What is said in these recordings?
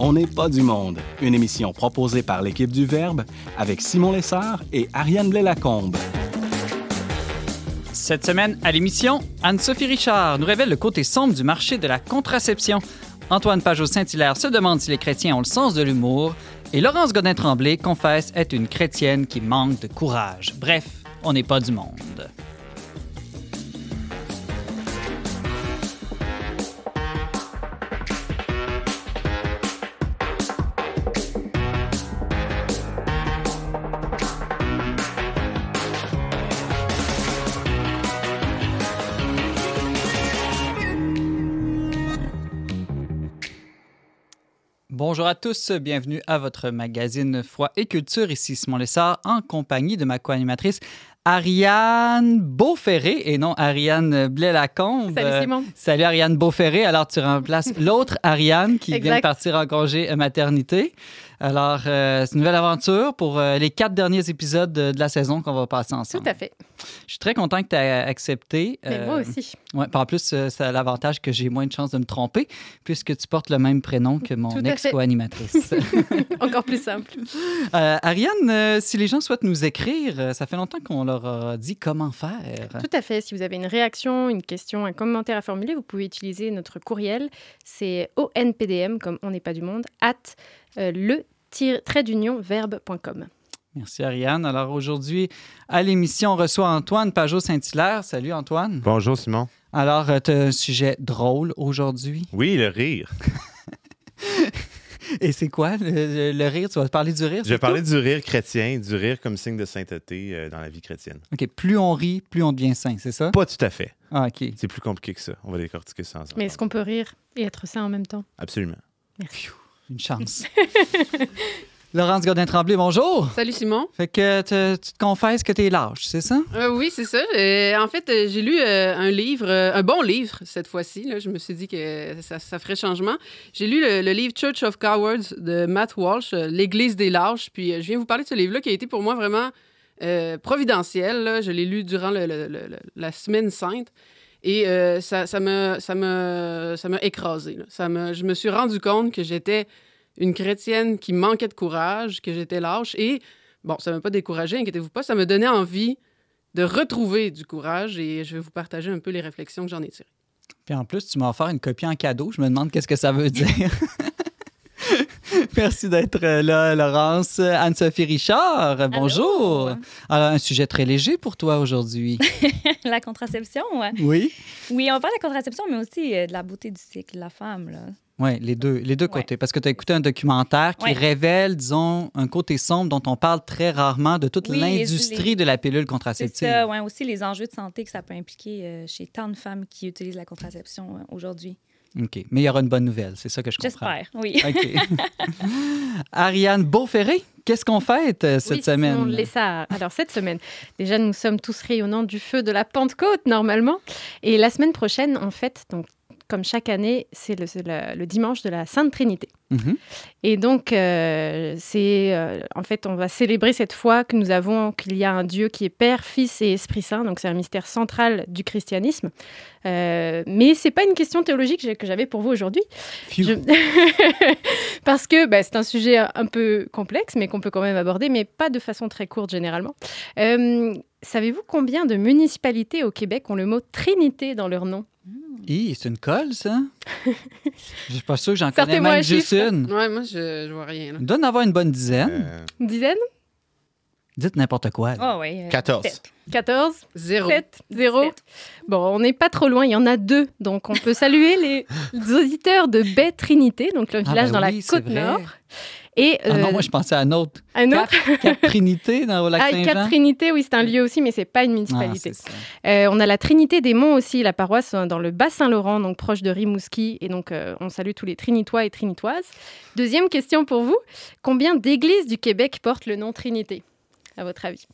On n'est pas du monde, une émission proposée par l'équipe du Verbe avec Simon Lessard et Ariane Blais-Lacombe. Cette semaine, à l'émission, Anne-Sophie Richard nous révèle le côté sombre du marché de la contraception. Antoine Pajot-Saint-Hilaire se demande si les chrétiens ont le sens de l'humour. Et Laurence Godin-Tremblay confesse être une chrétienne qui manque de courage. Bref, on n'est pas du monde. Bonjour à tous, bienvenue à votre magazine Foi et Culture. Ici Simon Lessard en compagnie de ma co-animatrice Ariane Beauferré et non Ariane Blais-Lacombe. Salut Simon. Euh, salut Ariane Beauferré. Alors tu remplaces l'autre Ariane qui vient de partir en congé maternité. Alors, euh, c'est une nouvelle aventure pour euh, les quatre derniers épisodes de, de la saison qu'on va passer ensemble. Tout à fait. Je suis très content que tu aies accepté. Mais moi aussi. Ouais, en plus, euh, a l'avantage que j'ai moins de chances de me tromper puisque tu portes le même prénom que mon ex-co-animatrice. Encore plus simple. Euh, Ariane, euh, si les gens souhaitent nous écrire, ça fait longtemps qu'on leur a dit comment faire. Tout à fait. Si vous avez une réaction, une question, un commentaire à formuler, vous pouvez utiliser notre courriel. C'est onpdm, comme on n'est pas du monde, at le trait d'union verbe.com. Merci Ariane. Alors aujourd'hui, à l'émission, on reçoit Antoine Pajot-Saint-Hilaire. Salut Antoine. Bonjour Simon. Alors, tu as un sujet drôle aujourd'hui? Oui, le rire. Et c'est quoi le, le, rire? Tu vas parler du rire? Je vais parler du rire chrétien, du rire comme signe de sainteté euh, dans la vie chrétienne. OK. Plus on rit, plus on devient saint, c'est ça? Pas tout à fait. Ah, OK. C'est plus compliqué que ça. On va décortiquer ça ensemble. Mais est-ce qu'on peut rire et être saint en même temps? Absolument. Merci. Une chance. Laurence Godin-Tremblay, bonjour. Salut Simon. Fait que te, tu te confesses que tu es lâche, c'est ça? Euh, oui, c'est ça. Euh, en fait, euh, j'ai lu un livre, un bon livre cette fois-ci. Je me suis dit que ça, ça ferait changement. J'ai lu le, le, livre Church of Cowards de Matt Walsh, L'Église des lâches. Puis je viens vous parler de ce livre-là qui a été pour moi vraiment providentiel. Là. Je l'ai lu durant le, la semaine sainte. Et ça, ça m'a ça me, ça m'a écrasé. Là. Ça me, je me suis rendu compte que j'étais une chrétienne qui manquait de courage, que j'étais lâche. Et bon, ça ne m'a pas découragé, inquiétez-vous pas, ça me donnait envie de retrouver du courage et je vais vous partager un peu les réflexions que j'en ai tirées. Puis en plus, tu m'as offert une copie en cadeau. Je me demande qu'est-ce que ça veut dire. Merci d'être là, Laurence. Anne-Sophie Richard, bonjour. Alors, un sujet très léger pour toi aujourd'hui. la contraception. Oui. Oui, on parle de la contraception, mais aussi de la beauté du cycle de la femme. Là. Oui, les deux, les deux ouais. côtés. Parce que tu as écouté un documentaire qui ouais. révèle, disons, un côté sombre dont on parle très rarement de toute oui, l'industrie les... de la pilule contraceptive. C'est ouais, aussi les enjeux de santé que ça peut impliquer euh, chez tant de femmes qui utilisent la contraception euh, aujourd'hui. OK. Mais il y aura une bonne nouvelle, c'est ça que je comprends. J'espère, oui. OK. Ariane Beauferré, qu'est-ce qu'on fête euh, cette oui, semaine? On ça. Alors, cette semaine, déjà, nous sommes tous rayonnants du feu de la Pentecôte, normalement. Et la semaine prochaine, on fête donc comme chaque année, c'est le, le, le, dimanche de la Sainte Trinité. -hmm. Et donc, euh, c'est euh, en fait, on va célébrer cette foi que nous avons qu'il y a un Dieu qui est Père, Fils et Esprit Saint. Donc, c'est un mystère central du christianisme. Euh, mais c'est pas une question théologique que j'avais pour vous aujourd'hui. Je... Parce que bah, c'est un sujet un peu complexe, mais qu'on peut quand même aborder, mais pas de façon très courte généralement. Euh, Savez-vous combien de municipalités au Québec ont le mot Trinité dans leur nom? Hi, c'est une colle, ça? Je suis pas sûr que j'en connais même juste une. Ouais, moi, je, je vois rien. Là. Il doit en avoir une bonne dizaine. Euh... Une dizaine? Dites n'importe quoi. Oh, oui, euh, 14. 7. 14. 0. 7. 0. 7. Bon, on n'est pas trop loin. Il y en a deux. Donc, on peut saluer les, les auditeurs de Baie Trinité, donc le village ah, ben dans oui, la Côte-Nord. Et, euh, ah non, moi, je pensais à un autre. Un autre? Cap, Cap Trinité, dans le lac ah, Saint-Jean? Cap Trinité, oui, c'est un lieu aussi, mais c'est pas une municipalité. Ah, euh, on a la Trinité des Monts aussi, la paroisse dans le Bas-Saint-Laurent, donc proche de Rimouski. Et donc, euh, on salue tous les Trinitois et Trinitoises. Deuxième question pour vous. Combien d'églises du Québec portent le nom Trinité, à votre avis?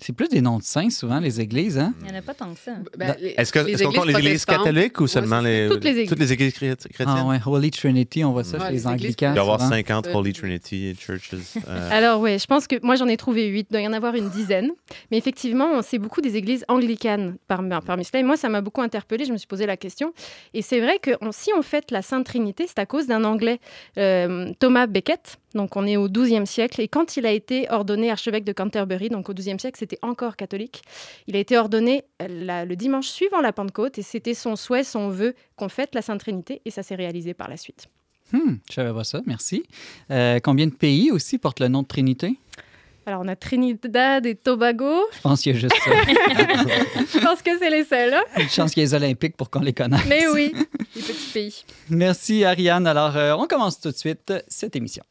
C'est plus des noms de saints, souvent, les églises, hein? Il n'y en a pas tant que ça. Ben, les- Est-ce que- les est-ce qu'on compte les églises catholiques ou Ouais, seulement c'est les, Toutes les églises. toutes les églises chré- chrétiennes? Ah ouais, Holy Trinity, on voit ça Ouais, chez les les anglicans. Il doit y avoir souvent. 50 Euh, Holy Trinity Churches. euh, Alors oui, je pense que moi j'en ai trouvé huit, il doit y en avoir une dizaine. Mais effectivement, c'est beaucoup des églises anglicanes parmi, parmi cela. Et moi, ça m'a beaucoup interpellée, je me suis posé la question. Et c'est vrai que on- si on fête la Sainte Trinité, c'est à cause d'un Anglais, euh, Thomas Becket. Donc on est au XIIe siècle. Et quand il a été ordonné archevêque de Canterbury, donc au XIIe siècle, c'était encore catholique, il a été ordonné euh, la- le dimanche suivant la Pentecôte. Et c'était son souhait, son vœu qu'on fête la Sainte Trinité. Et ça s'est réalisé par la suite. Hmm, je savais pas ça, merci. Euh, combien de pays aussi portent le nom de Trinité? Alors on a Trinidad et Tobago. Je pense qu'il y a juste ça. Je pense que c'est les seuls. hein. Une chance qu'il y ait les Olympiques pour qu'on les connaisse. Mais oui, les petits pays. Merci, Ariane. Alors, euh, on commence tout de suite cette émission.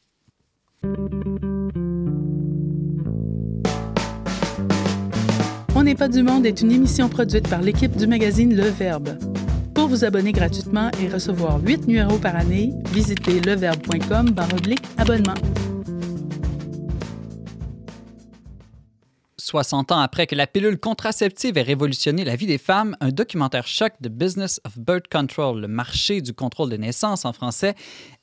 On n'est pas du monde est une émission produite par l'équipe du magazine Le Verbe. Pour vous abonner gratuitement et recevoir 8 numéros par année, visitez leverbe.com oblique abonnement. 60 ans après que la pilule contraceptive ait révolutionné la vie des femmes, un documentaire choc de Business of Birth Control, le marché du contrôle des naissances en français,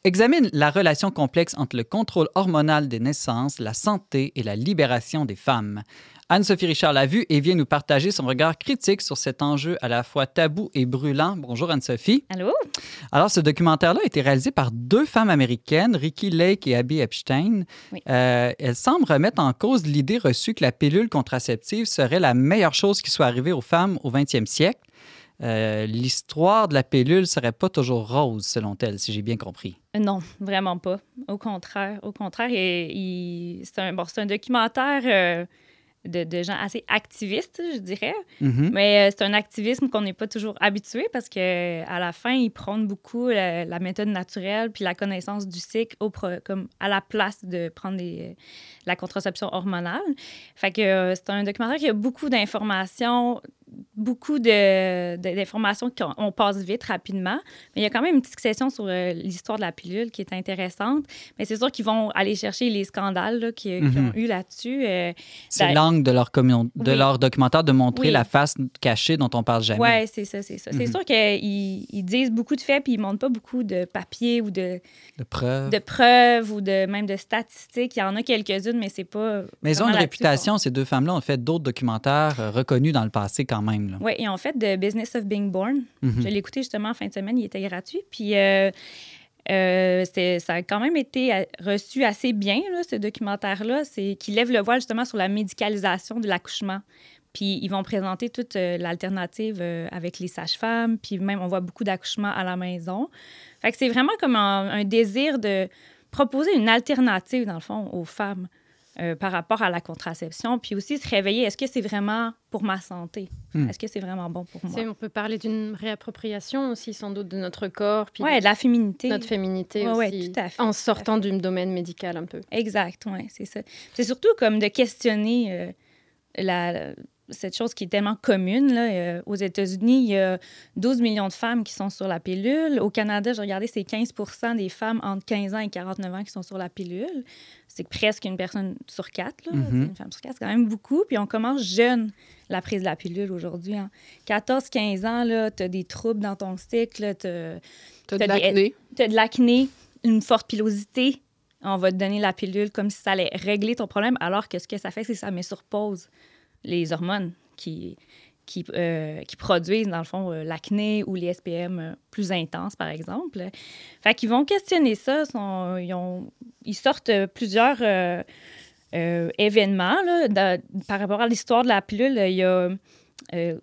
examine la relation complexe entre le contrôle hormonal des naissances, la santé et la libération des femmes. Anne-Sophie Richard l'a vu et vient nous partager son regard critique sur cet enjeu à la fois tabou et brûlant. Bonjour Anne-Sophie. Allô? Alors, ce documentaire-là a été réalisé par deux femmes américaines, Ricky Lake et Abby Epstein. Oui. Euh, elles semblent remettre en cause l'idée reçue que la pilule contraceptive serait la meilleure chose qui soit arrivée aux femmes au 20e siècle. Euh, L'histoire de la pilule serait pas toujours rose, selon elles, si j'ai bien compris. Non, vraiment pas. Au contraire. Au contraire, et- il- c'est un, bon, c'est un documentaire euh, de, de gens assez activistes, je dirais. Mhm. Mais euh, c'est un activisme qu'on n'est pas toujours habitué parce que à la fin, ils prônent beaucoup la, la méthode naturelle puis la connaissance du cycle au pro- comme à la place de prendre des- la contraception hormonale. Fait que euh, c'est un documentaire qui a beaucoup d'informations, beaucoup de- de- d'informations qu'on on passe vite, rapidement. Mais il y a quand même une petite session sur euh, l'histoire de la pilule qui est intéressante. Mais c'est sûr qu'ils vont aller chercher les scandales là, qui, qui Mhm. ont eu là-dessus. euh, C'est l'angle de, leur commun- de Oui. leur documentaire de montrer Oui. la face cachée dont on parle jamais. Oui, c'est ça, c'est ça. C'est Mhm. sûr qu'ils ils disent beaucoup de faits, puis ils ne montrent pas beaucoup de papiers ou de, De preuves. de preuves ou de même de statistiques. Il y en a quelques-unes, mais c'est pas. Mais ils ont une réputation, ces deux femmes-là ont fait d'autres documentaires euh, reconnus dans le passé quand même. Oui, ils ont fait The Business of Being Born. Mhm. Je l'ai écouté justement en fin de semaine, il était gratuit. Puis euh, euh, ça a quand même été euh, reçu assez bien, là, ce documentaire-là. C'est qui lève le voile justement sur la médicalisation de l'accouchement. Puis ils vont présenter toute euh, l'alternative euh, avec les sages-femmes. Puis même, on voit beaucoup d'accouchements à la maison. Fait que c'est vraiment comme un, un désir de proposer une alternative, dans le fond, aux femmes euh, par rapport à la contraception. Puis aussi se réveiller, est-ce que c'est vraiment pour ma santé? Hmm. Est-ce que c'est vraiment bon pour moi? On peut parler d'une réappropriation aussi, sans doute, de notre corps, puis Oui, de la féminité. notre féminité Ouais, ouais, aussi, tout à fait, en sortant du domaine médical un peu. Exact, oui, c'est ça. C'est surtout comme de questionner euh, la, cette chose qui est tellement commune. Là, euh, aux États-Unis, il y a 12 millions de femmes qui sont sur la pilule. Au Canada, j'ai regardé, c'est 15% des femmes entre 15 ans et 49 ans qui sont sur la pilule. C'est presque une personne sur quatre. Là. Mhm. Une femme sur quatre, c'est quand même beaucoup. Puis on commence jeune la prise de la pilule aujourd'hui. hein. 14-15 ans, tu as des troubles dans ton cycle, tu as de l'acné. tu as de l'acné, une forte pilosité, on va te donner la pilule comme si ça allait régler ton problème, alors que ce que ça fait, c'est que ça met sur pause les hormones qui, qui, euh, qui produisent, dans le fond, euh, l'acné ou les SPM euh, plus intenses, par exemple. Fait qu'ils vont questionner ça. ils, sortent plusieurs événements par rapport à l'histoire de la pilule. Il y a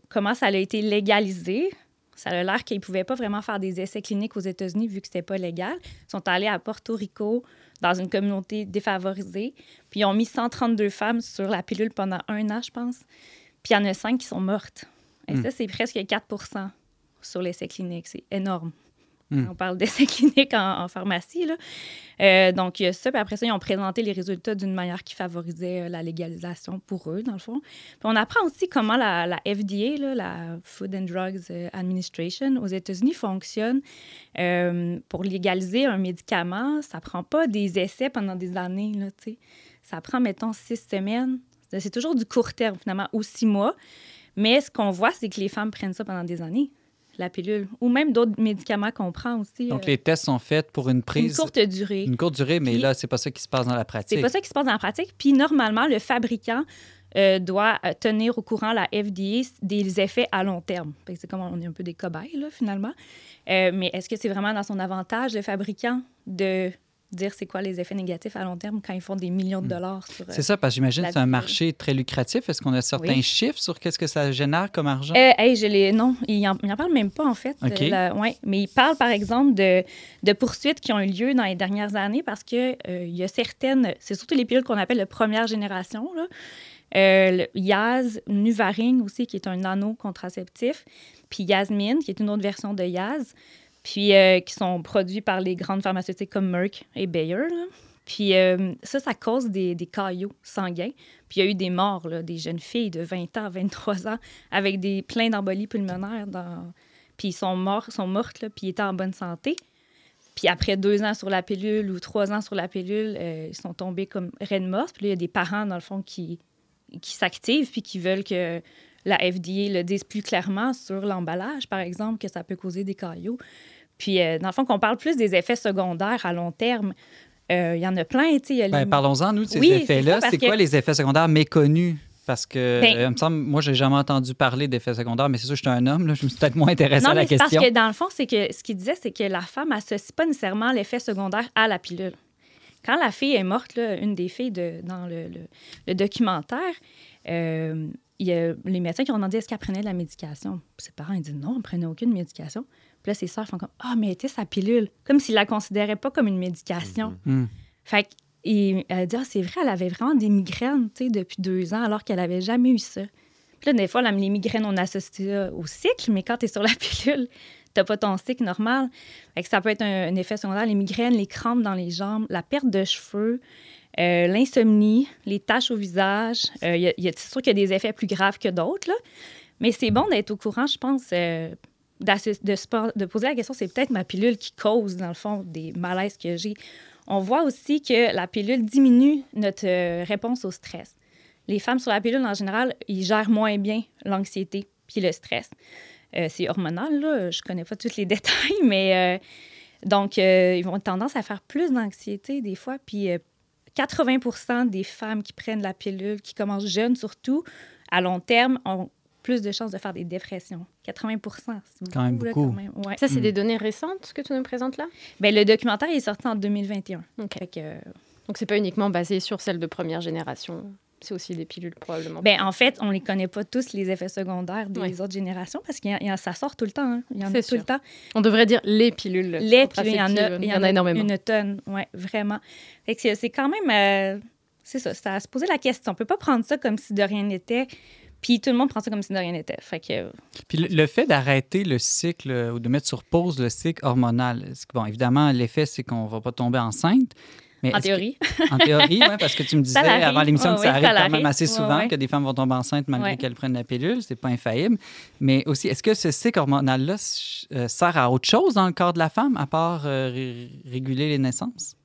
comment ça a été légalisé. Ça a l'air qu'ils ne pouvaient pas vraiment faire des essais cliniques aux États-Unis vu que c'était pas légal. Ils sont allés à Porto Rico, dans une communauté défavorisée, puis ils ont mis 132 femmes sur la pilule pendant un an, je pense. Puis il y en a cinq qui sont mortes. Et Hmm. ça, c'est presque 4% sur l'essai clinique. C'est énorme. Hmm. On parle d'essais cliniques en, en pharmacie. Là. Euh, donc, il y a ça. Puis après ça, ils ont présenté les résultats d'une manière qui favorisait euh, la légalisation pour eux, dans le fond. Puis on apprend aussi comment la, la FDA, là, la Food and Drugs euh, Administration, aux États-Unis fonctionne. Euh, pour légaliser un médicament, ça prend pas des essais pendant des années. Là, ça prend, mettons, six semaines. C'est toujours du court terme, finalement, ou six mois. Mais ce qu'on voit, c'est que les femmes prennent ça pendant des années, la pilule, ou même d'autres médicaments qu'on prend aussi. Donc, euh, les tests sont faits pour une une prise. courte durée. Une courte durée, mais Puis- là, c'est pas ça qui se passe dans la pratique. C'est pas ça qui se passe dans la pratique. Puis normalement, le fabricant euh, doit euh, tenir au courant la FDA des effets à long terme. C'est comme on est un peu des cobayes, là, finalement. Euh, mais est-ce que c'est vraiment dans son avantage, le fabricant, de dire c'est quoi les effets négatifs à long terme quand ils font des millions de dollars sur... euh, Hmm. C'est ça, parce que j'imagine que c'est un marché très lucratif. Est-ce qu'on a certains Oui. chiffres sur qu'est-ce que ça génère comme argent? Euh, hey, je. Non, il en, il en parle même pas, en fait. OK. Euh, ouais. Mais il parle, par exemple, de, de poursuites qui ont eu lieu dans les dernières années parce que euh, il y a certaines. C'est surtout les pilules qu'on appelle de première génération. Là. Euh, le Yaz, Nuvaring aussi, qui est un nano-contraceptif. Puis Yasmine, qui est une autre version de Yaz. Puis euh, qui sont produits par les grandes pharmaceutiques comme Merck et Bayer. Puis euh, ça, ça cause des, caillots sanguins. Puis il y a eu des morts, des jeunes filles de 20 ans, 23 ans, avec des plein d'embolies pulmonaires. Puis ils sont morts, sont mortes, puis ils étaient en bonne santé. Puis après deux ans sur la pilule ou trois ans sur la pilule, euh, ils sont tombés comme reine morte. Puis là, il y a des parents, dans le fond, qui, qui s'activent puis qui veulent que la FDA le dise plus clairement sur l'emballage, par exemple, que ça peut causer des caillots. Puis, euh, dans le fond, qu'on parle plus des effets secondaires à long terme, euh, il y en a plein, tu Ben, les- Parlons-en, nous, de ces Oui, effets-là. C'est quoi que- les effets secondaires méconnus? Parce que, Ben- euh, il me semble, moi, j'ai jamais entendu parler d'effets secondaires, mais c'est sûr, je suis un homme, là, je me suis peut-être moins intéressé Non, à la mais c'est parce question. que dans le fond, c'est que ce qu'il disait, c'est que la femme associe pas nécessairement l'effet secondaire à la pilule. Quand la fille est morte, là, une des filles de, dans le, le- le documentaire, euh, il y a les médecins qui ont demandé est-ce qu'elle prenait de la médication? Puis ses parents ils disent non, elle ne prenait aucune médication. Puis là, ses sœurs font comme ah, mais elle était sa pilule, comme s'ils la considéraient pas comme une médication. Hmm. Fait que- et elle dit, ah, c'est vrai, elle avait vraiment des migraines, tu sais, depuis deux ans, alors qu'elle avait jamais eu ça. Puis là, des fois, les migraines, on associe ça au cycle, mais quand tu es sur la pilule, t'as pas ton cycle normal. Fait que ça peut être un, un effet secondaire, les migraines, les crampes dans les jambes, la perte de cheveux, euh, l'insomnie, les taches au visage. Euh, il y a- y a- c'est sûr qu'il y a des effets plus graves que d'autres, là. Mais c'est bon d'être au courant, je pense, euh, de, se po- de poser la question, c'est peut-être ma pilule qui cause, dans le fond, des malaises que j'ai. On voit aussi que la pilule diminue notre euh, réponse au stress. Les femmes sur la pilule, en général, ils gèrent moins bien l'anxiété puis le stress. Euh, c'est hormonal, là. Je connais pas tous les détails, mais euh, donc, euh, ils vont tendance à faire plus d'anxiété des fois. Puis euh, 80 des femmes qui prennent la pilule, qui commencent jeunes surtout, à long terme, ont plus de chances de faire des dépressions. 80 c'est Quand même là, beaucoup. quand même. Ouais. Ça, c'est Mm. des données récentes que tu nous présentes là? Ben, le documentaire est sorti en 2021. OK. Fait que, euh, Donc, c'est pas uniquement basé sur celle de première génération. C'est aussi des pilules, probablement. Ben, en fait, on les connaît pas tous, les effets secondaires des Oui. autres générations, parce que ça sort tout le temps. hein. Il y en a tout sûr. le temps. On devrait dire les pilules. Les, puis il y en a, contraceptives. il y en a énormément. une tonne. Oui, vraiment. C'est- quand même... euh, c'est ça, à se poser la question. On peut pas prendre ça comme si de rien n'était, puis tout le monde prend ça comme si de rien n'était. Fait que... Puis le, le fait d'arrêter le cycle euh, ou de mettre sur pause le cycle hormonal, que- bon, évidemment, l'effet, c'est qu'on va pas tomber enceinte. Mais en que- théorie. en théorie, oui, parce que tu me disais avant l'émission que ça arrive ça quand même assez souvent que des femmes vont tomber enceintes malgré qu'elles prennent la pilule. C'est pas infaillible. Mais aussi, est-ce que ce cycle hormonal-là euh, sert à autre chose dans le corps de la femme, à part euh, ré- réguler les naissances?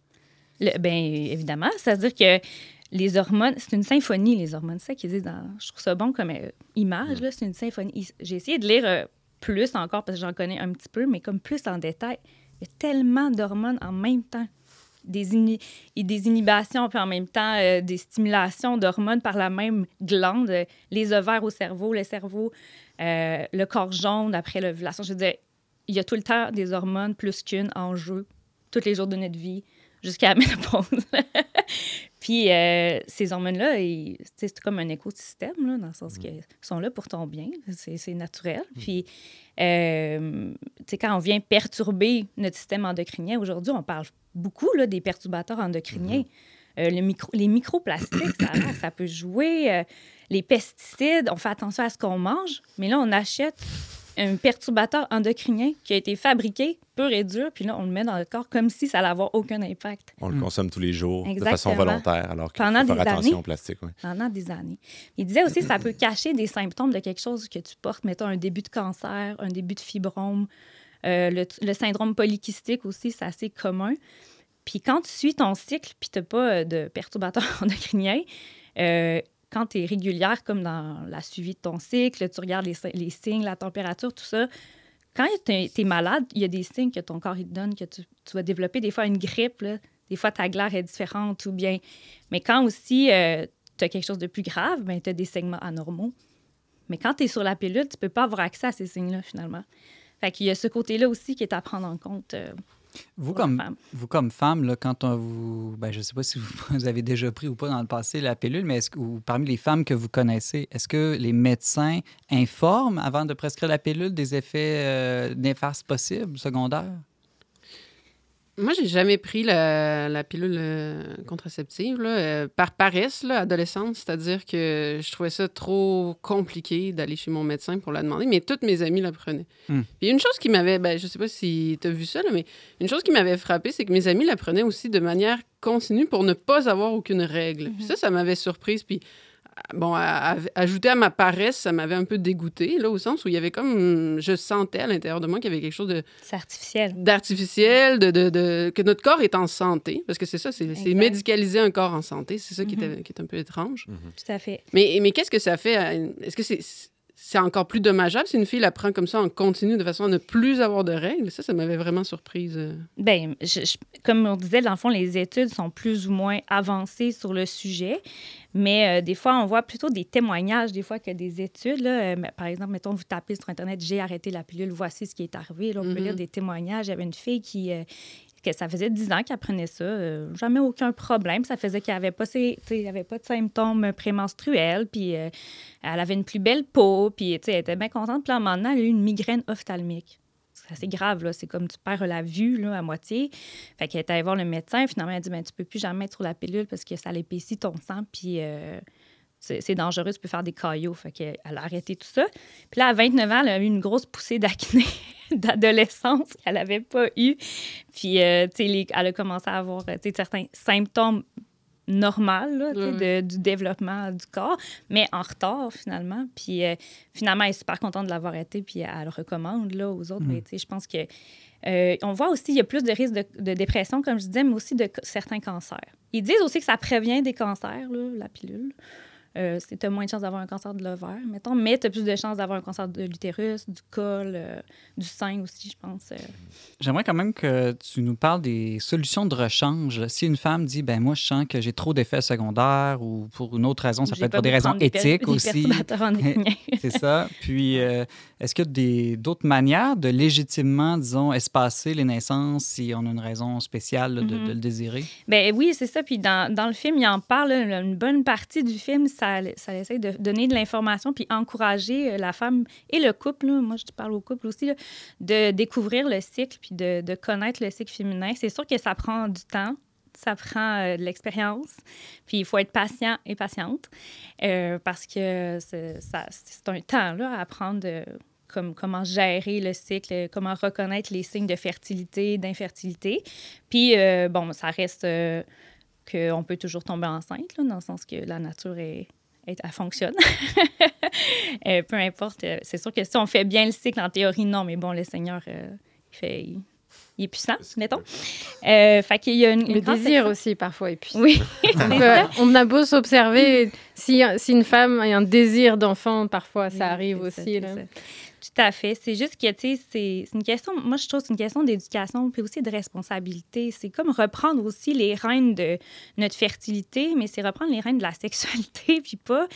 Le- ben évidemment, c'est-à-dire que les hormones, c'est une symphonie, les hormones. C'est ça qu'ils disent dans. Je trouve ça bon comme euh, image, là, c'est une symphonie. J'ai essayé de lire euh, plus encore parce que j'en connais un petit peu, mais comme plus en détail. Il y a tellement d'hormones en même temps. Des, ini- et des inhibitions, puis en même temps euh, des stimulations d'hormones par la même glande, les ovaires au cerveau, le cerveau, le corps jaune après l'ovulation. Je veux dire, il y a tout le temps des hormones plus qu'une en jeu, tous les jours de notre vie, jusqu'à la ménopause. Puis euh, ces hormones-là, c'est comme un écosystème, là, dans le sens qu'ils sont là pour ton bien, c'est naturel. Puis, euh, quand on vient perturber notre système endocrinien, aujourd'hui, on parle beaucoup là, des perturbateurs endocriniens. Euh, le micro, les microplastiques, ça, peut jouer. les pesticides, on fait attention à ce qu'on mange, mais là, on achète un perturbateur endocrinien qui a été fabriqué pur et dur, puis là, on le met dans le corps comme si ça allait avoir aucun impact On le Mm. consomme tous les jours de façon volontaire, alors qu'il faut faire des attention années. au plastique. oui. pendant des années. Il disait aussi que ça peut cacher des symptômes de quelque chose que tu portes, mettons un début de cancer, un début de fibrome, euh, le, le syndrome polykystique aussi, c'est assez commun. Puis quand tu suis ton cycle, puis tu n'as pas euh, de perturbateur endocrinien, euh, quand tu es régulière, comme dans la suivi de ton cycle, tu regardes les, signes, la température, tout ça, quand tu es, malade, il y a des signes que ton corps te donne, que tu, vas développer des fois une grippe, des fois ta glaire est différente bien. Mais quand aussi euh, tu as quelque chose de plus grave, ben, tu as des segments anormaux. Mais quand tu es sur la pilule, tu peux pas avoir accès à ces signes-là, finalement. Fait qu'il y a ce côté-là aussi qui est à prendre en compte. Euh, vous comme, vous, comme femme, là, quand on vous. Ben, je ne sais pas si vous, avez déjà pris ou pas dans le passé la pilule, mais est-ce que, parmi les femmes que vous connaissez, est-ce que les médecins informent avant de prescrire la pilule des effets euh, néfastes possibles, secondaires? Moi, j'ai jamais pris la, pilule euh, contraceptive euh, par paresse, là, adolescente. C'est-à-dire que je trouvais ça trop compliqué d'aller chez mon médecin pour la demander, mais toutes mes amies la prenaient. Hmm. Puis une chose qui m'avait, ben, je sais pas si tu as vu ça, mais une chose qui m'avait frappé, c'est que mes amis la prenaient aussi de manière continue pour ne pas avoir aucune règle. Mm-hmm. Ça, ça m'avait surprise. Puis bon, à, ajouter à ma paresse, ça m'avait un peu dégoûté, là, au sens où il y avait comme, je sentais à l'intérieur de moi qu'il y avait quelque chose de... C'est artificiel. D'artificiel, de, de, que notre corps est en santé, parce que c'est ça, c'est médicaliser un corps en santé, c'est ça qui, est, mm-hmm. qui, est, un peu étrange. Tout à fait. Mais, mais qu'est-ce que ça fait? Est-ce que c'est c'est encore plus dommageable si une fille la prend comme ça en continu de façon à ne plus avoir de règles. Ça, ça m'avait vraiment surprise. Euh. Bien, comme on disait, dans le fond, les études sont plus ou moins avancées sur le sujet, mais euh, des fois, on voit plutôt des témoignages, des fois, que des études. Euh, par exemple, mettons, vous tapez sur Internet, j'ai arrêté la pilule, voici ce qui est arrivé. on peut lire mm-hmm. des témoignages. Il y avait une fille qui, ça faisait 10 ans qu'elle prenait ça, euh, jamais aucun problème. Ça faisait qu'elle n'avait pas, avait pas de symptômes prémenstruels, puis euh, elle avait une plus belle peau, puis elle était bien contente. Puis là, un elle a eu une migraine ophtalmique. C'est assez grave, là. C'est comme tu perds la vue là, à moitié. Fait qu'elle est allée voir le médecin. Finalement, elle a dit ben, Tu peux plus jamais être sur la pilule parce que ça l'épaissit ton sang, puis euh, c'est dangereux, tu peux faire des caillots. Fait qu'elle a arrêté tout ça. Puis là, à 29 ans, elle a eu une grosse poussée d'acné d'adolescence qu'elle n'avait pas eu. Puis, euh, tu sais, elle a commencé à avoir certains symptômes normaux du développement du corps, mais en retard finalement. Puis euh, finalement, elle est super contente de l'avoir été, puis elle le recommande là, aux autres. Mais mm. tu sais, je pense que euh, on voit aussi qu'il y a plus de risques de, de, dépression, comme je disais, mais aussi de certains cancers. Ils disent aussi que ça prévient des cancers, là, la pilule. Euh, tu as moins de chances d'avoir un cancer de l'ovaire, mettons, mais tu as plus de chances d'avoir un cancer de l'utérus, du col, euh, du sein aussi, je pense. Euh. J'aimerais quand même que tu nous parles des solutions de rechange. Si une femme dit, ben moi, je sens que j'ai trop d'effets secondaires ou pour une autre raison, ça peut être pour des raisons éthiques aussi. C'est ça. Puis, est-ce qu'il y a d'autres manières de légitimement, disons, espacer les naissances si on a une raison spéciale de, de, mm-hmm. le désirer? Ben oui, c'est ça. Puis dans, dans, le film, il en parle, une bonne partie du film, ça, essaie de donner de l'information puis encourager euh, la femme et le couple, moi je parle au couple aussi, de découvrir le cycle puis de, connaître le cycle féminin. C'est sûr que ça prend du temps, ça prend euh, de l'expérience. Puis il faut être patient et patiente euh, parce que c'est un temps là, à apprendre comme, comment gérer le cycle, comment reconnaître les signes de fertilité, d'infertilité. Puis, bon, ça reste qu'on peut toujours tomber enceinte, dans le sens que la nature est, elle fonctionne. Euh, peu importe. Euh, c'est sûr que si on fait bien le cycle, en théorie, non, mais bon, le Seigneur, euh, il, fait, il, est puissant, mettons. fait qu'il y a une, le désir aussi, parfois, est puissant. Oui, on a beau s'observer, si, si, une femme a un désir d'enfant, parfois, ça arrive aussi. là. Tout à fait. C'est juste que, tu sais, c'est une question, moi, je trouve que c'est une question d'éducation, puis aussi de responsabilité. C'est comme reprendre aussi les rênes de notre fertilité, mais c'est reprendre les rênes de la sexualité, puis pas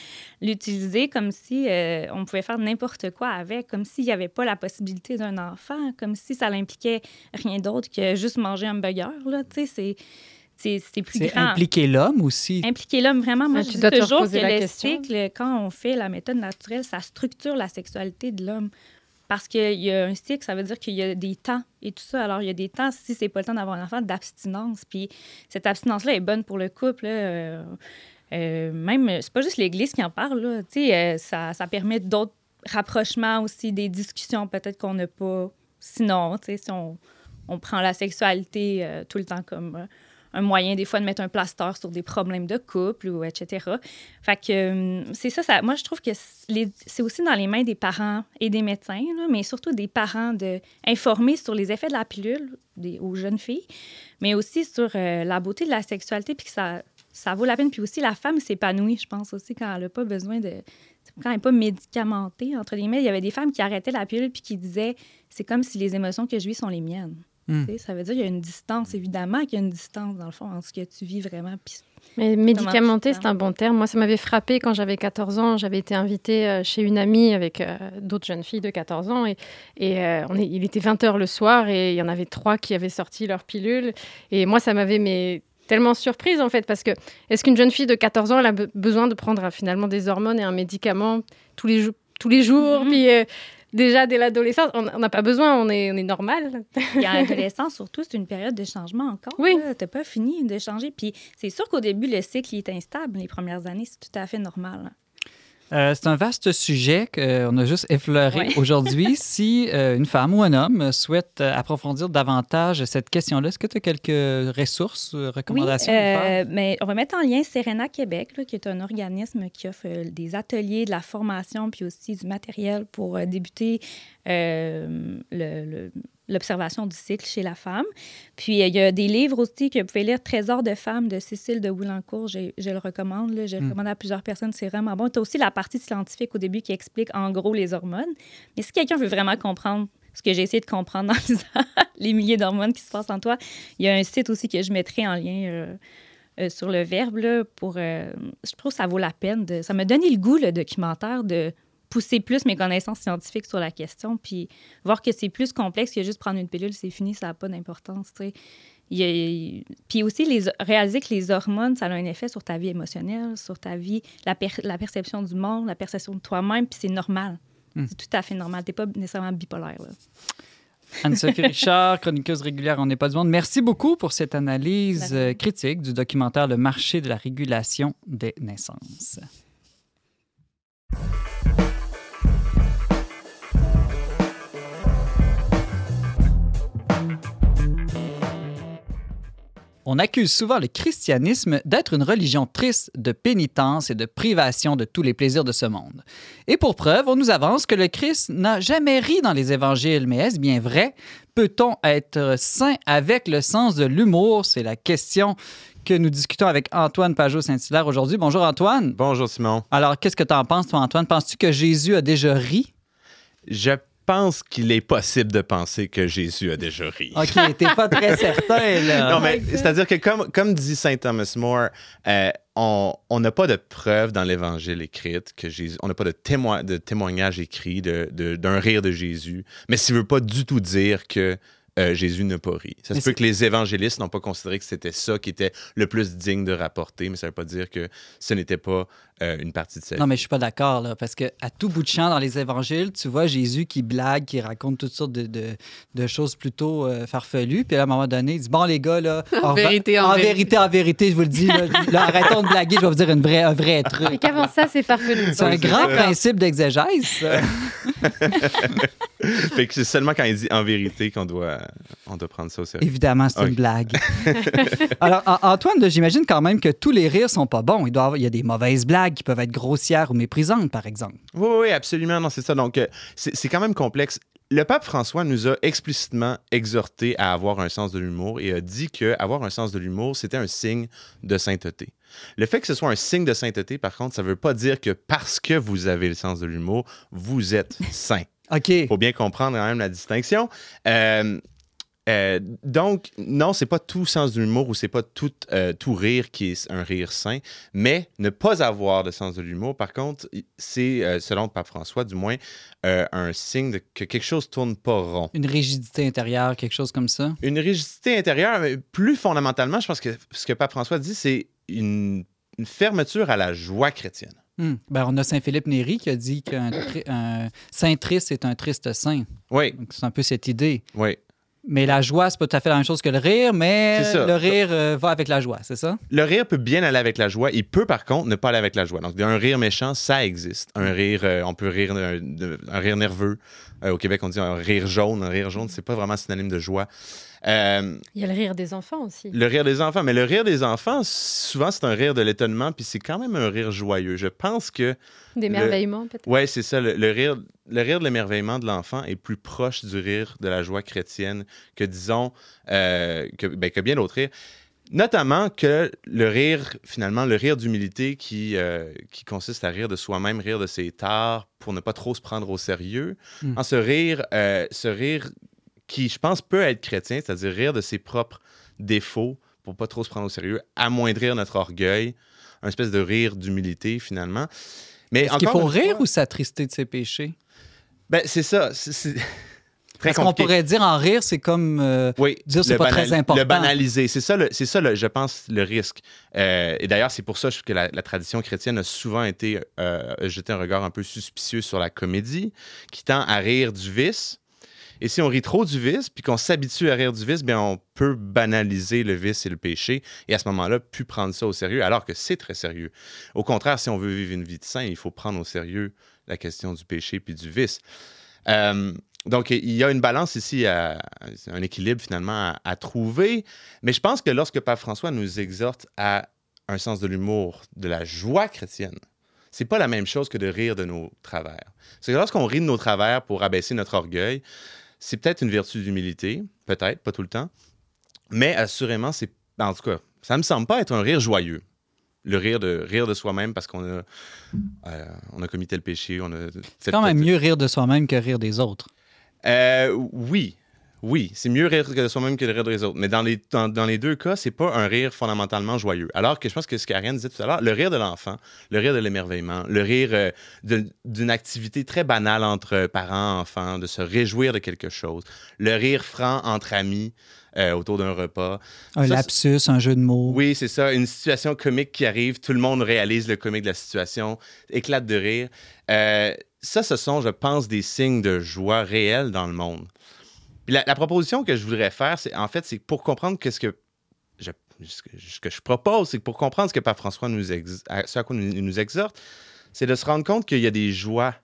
l'utiliser comme si euh, on pouvait faire n'importe quoi avec, comme s'il n'y avait pas la possibilité d'un enfant, comme si ça n'impliquait rien d'autre que juste manger un burger, là. Tu sais, c'est c'est plus grand. impliquer l'homme aussi. Impliquer l'homme, vraiment. Moi, je dis toujours que le cycle, quand on fait la méthode naturelle, ça structure la sexualité de l'homme. Parce qu'il y a un cycle, ça veut dire qu'il y a des temps et tout ça. Alors, il y a des temps, si c'est pas le temps d'avoir un enfant, d'abstinence. Puis cette abstinence-là est bonne pour le couple. Euh, euh, même, c'est pas juste l'Église qui en parle. Là. Euh, ça, ça permet d'autres rapprochements aussi, des discussions peut-être qu'on n'a pas. Sinon, si on, on prend la sexualité euh, tout le temps comme un moyen des fois de mettre un plaster sur des problèmes de couple ou etc. Fait que hum, c'est ça, moi je trouve que c'est aussi dans les mains des parents et des médecins, mais surtout des parents de sur les effets de la pilule aux jeunes filles, mais aussi sur euh, la beauté de la sexualité puis que ça ça vaut la peine. Puis aussi, la femme s'épanouit, je pense aussi, quand elle n'a pas besoin de. Quand elle n'est pas médicamentée, entre guillemets. Il y avait des femmes qui arrêtaient la pilule puis qui disaient c'est comme si les émotions que je vis sont les miennes. Hmm. Ça veut dire qu'il y a une distance, évidemment qu'il y a une distance, dans le fond, entre ce que tu vis vraiment puis Mais médicamenté, c'est un bon terme. Moi, ça m'avait frappé quand j'avais 14 ans. J'avais été invitée euh, chez une amie avec euh, d'autres jeunes filles de 14 ans. Et, et euh, on est, il était 20 h le soir et il y en avait trois qui avaient sorti leur pilule. Et moi, ça m'avait mais, tellement surprise, en fait, parce que est-ce qu'une jeune fille de 14 ans, elle a be- besoin de prendre finalement des hormones et un médicament tous les, jou- tous les jours? Mhm. Puis euh, déjà, dès l'adolescence, on n'a pas besoin, on est, on est normal. Puis en adolescence, surtout, c'est une période de changement encore. Oui. Tu n'as pas fini de changer. Puis c'est sûr qu'au début, le cycle il est instable. Les premières années, c'est tout à fait normal. Euh, c'est un vaste sujet qu'on a juste effleuré Ouais. aujourd'hui. si euh, une femme ou un homme souhaite euh, approfondir davantage cette question-là, est-ce que tu as quelques ressources, euh, recommandations à faire? euh, mais on va mettre en lien Serena Québec, là, qui est un organisme qui offre euh, des ateliers, de la formation, puis aussi du matériel pour euh, débuter euh, le- le- l'observation du cycle chez la femme. Puis euh, il y a des livres aussi que vous pouvez lire, Trésor de femmes de Cécile de Woulancourt, je, je le recommande. là. je le Mm. recommande à plusieurs personnes, c'est vraiment bon. Tu as aussi la partie scientifique au début qui explique en gros les hormones. Mais si quelqu'un veut vraiment comprendre ce que j'ai essayé de comprendre dans lisant les milliers d'hormones qui se passent en toi, il y a un site aussi que je mettrai en lien euh, euh, sur le verbe là, pour. euh, je trouve que ça vaut la peine. De, ça m'a donné le goût, le documentaire, de pousser plus mes connaissances scientifiques sur la question, puis voir que c'est plus complexe que juste prendre une pilule, c'est fini, ça n'a pas d'importance. puis aussi, les, réaliser que les hormones, ça a un effet sur ta vie émotionnelle, sur ta vie, la, per- la perception du monde, la perception de toi-même, puis c'est normal. Mm. C'est tout à fait normal. Tu n'es pas nécessairement bipolaire. là. Anne-Sophie Richard, chroniqueuse régulière On n'est pas du monde. Merci beaucoup pour cette analyse euh, critique du documentaire Le marché de la régulation des naissances. On accuse souvent le christianisme d'être une religion triste de pénitence et de privation de tous les plaisirs de ce monde. Et pour preuve, on nous avance que le Christ n'a jamais ri dans les évangiles. Mais est-ce bien vrai? Peut-on être saint avec le sens de l'humour? C'est la question que nous discutons avec Antoine Pajot-Saint-Hilaire aujourd'hui. Bonjour Antoine. Bonjour Simon. Alors, qu'est-ce que tu en penses, toi, Antoine? Penses-tu que Jésus a déjà ri? Je pense qu'il est possible de penser que Jésus a déjà ri. OK, t'es pas très certain, là. Non, mais c'est-à-dire que comme, comme dit Saint Thomas More, euh, on on n'a pas de preuve dans l'Évangile écrite que Jésus, on n'a pas de, témoin, de témoignage écrit de- de- d'un rire de Jésus, mais ça ne veut pas du tout dire que euh, Jésus n'a pas ri. Ça se Mais peut que les évangélistes n'ont pas considéré que c'était ça qui était le plus digne de rapporter, mais ça ne veut pas dire que ce n'était pas euh, une partie de vie. Non, mais je suis pas d'accord, là, parce que à tout bout de champ dans les évangiles, tu vois Jésus qui blague, qui raconte toutes sortes de, de- de choses plutôt euh, farfelues. Puis là, à un moment donné, il dit Bon, les gars, là, En vérité, en en vérité. vérité, en vérité, je vous le dis, là, là, arrêtons de blaguer, je vais vous dire une vraie, un vrai truc. qu'avant ça, c'est farfelu. C'est un grand ça. principe d'exégèse. ça. Fait que c'est seulement quand il dit en vérité qu'on doit, on doit prendre ça au sérieux. Évidemment, c'est une blague. Alors, An- Antoine, j'imagine quand même que tous les rires sont pas bons. Il, doit avoir- il y a des mauvaises blagues qui peuvent être grossières ou méprisantes, par exemple. Oui, oui, absolument. Non, c'est ça. Donc, euh, c'est quand même complexe. Le pape François nous a explicitement exhorté à avoir un sens de l'humour et a dit que avoir un sens de l'humour, c'était un signe de sainteté. Le fait que ce soit un signe de sainteté, par contre, ça ne veut pas dire que parce que vous avez le sens de l'humour, vous êtes saint. OK. Il faut bien comprendre quand même la distinction. Euh, euh, donc, non, c'est pas tout sens de l'humour ou c'est pas tout, euh, tout rire qui est un rire sain, mais ne pas avoir de sens de l'humour, par contre, c'est, euh, selon le pape François, du moins, un signe de- que quelque chose tourne pas rond. Une rigidité intérieure, quelque chose comme ça? Une rigidité intérieure, mais plus fondamentalement, je pense que ce que pape François dit, c'est une, une fermeture à la joie chrétienne. Hmm. Ben, on a Saint-Philippe Néri qui a dit qu'un tri- un saint triste est un triste saint. Oui, C'est un peu cette idée. oui. Mais la joie, c'est pas tout à fait la même chose que le rire, mais le rire euh, va avec la joie, c'est ça? Le rire peut bien aller avec la joie. Il peut, par contre, ne pas aller avec la joie. Donc, un rire méchant, ça existe. Un rire, euh, on peut rire d'un de- un rire nerveux. Euh, au Québec, on dit un rire jaune. Un rire jaune, c'est pas vraiment synonyme de joie. Euh, Il y a le rire des enfants aussi. le rire des enfants. Mais le rire des enfants, souvent, c'est un rire de l'étonnement, puis c'est quand même un rire joyeux. Je pense que, D'émerveillement, peut-être. ouais, c'est ça. Le, le rire, le rire de l'émerveillement de l'enfant est plus proche du rire de la joie chrétienne que, disons, euh, que, ben, que bien d'autres rires. Notamment que le rire, finalement, le rire d'humilité qui, euh, qui consiste à rire de soi-même, rire de ses torts pour ne pas trop se prendre au sérieux. Mm. En ce rire, euh, ce rire qui, je pense, peut être chrétien, c'est-à-dire rire de ses propres défauts pour pas trop se prendre au sérieux, amoindrir notre orgueil, un espèce de rire d'humilité, finalement. Mais Est-ce qu'il faut rire fois- ou s'attrister de ses péchés? Ben, c'est ça. c'est- très Parce qu'on pourrait dire en rire, c'est comme euh, Oui, dire c'est pas très important. Le banaliser, c'est ça, le- c'est ça, le- je pense, le risque. Euh, et d'ailleurs, c'est pour ça que la, la tradition chrétienne a souvent été euh, jeté un regard un peu suspicieux sur la comédie, qui tend à rire du vice. Et si on rit trop du vice, puis qu'on s'habitue à rire du vice, bien, on peut banaliser le vice et le péché, et à ce moment-là, plus prendre ça au sérieux, alors que c'est très sérieux. Au contraire, si on veut vivre une vie de saint, il faut prendre au sérieux la question du péché puis du vice. Euh, donc, il y a une balance ici, un équilibre finalement à, à trouver. Mais je pense que lorsque Pape François nous exhorte à un sens de l'humour, de la joie chrétienne, c'est pas la même chose que de rire de nos travers. C'est que lorsqu'on rit de nos travers pour abaisser notre orgueil, c'est peut-être une vertu d'humilité, peut-être, pas tout le temps, mais assurément, c'est, en tout cas, ça me semble pas être un rire joyeux. Le rire de, rire de soi-même parce qu'on a, euh, on a commis tel péché, on a... c'est quand même mieux rire de soi-même que rire des autres. Euh, oui. Oui, c'est mieux rire de soi-même que de rire des autres. Mais dans les, dans, dans les deux cas, c'est pas un rire fondamentalement joyeux. Alors que je pense que ce qu'Ariane disait tout à l'heure, le rire de l'enfant, le rire de l'émerveillement, le rire euh, d'une activité très banale entre parents, enfants, de se réjouir de quelque chose, le rire franc entre amis euh, autour d'un repas. Un Ça, lapsus, un jeu de mots. Oui, c'est ça. Une situation comique qui arrive, tout le monde réalise le comique de la situation, éclate de rire. Euh, ça, ce sont, je pense, des signes de joie réelle dans le monde. Puis la, la proposition que je voudrais faire, c'est en fait, c'est pour comprendre qu'est-ce que je, ce que, je propose, c'est pour comprendre ce que Pape François nous, ex- à- ce à quoi nous, nous exhorte, c'est de se rendre compte qu'il y a des joies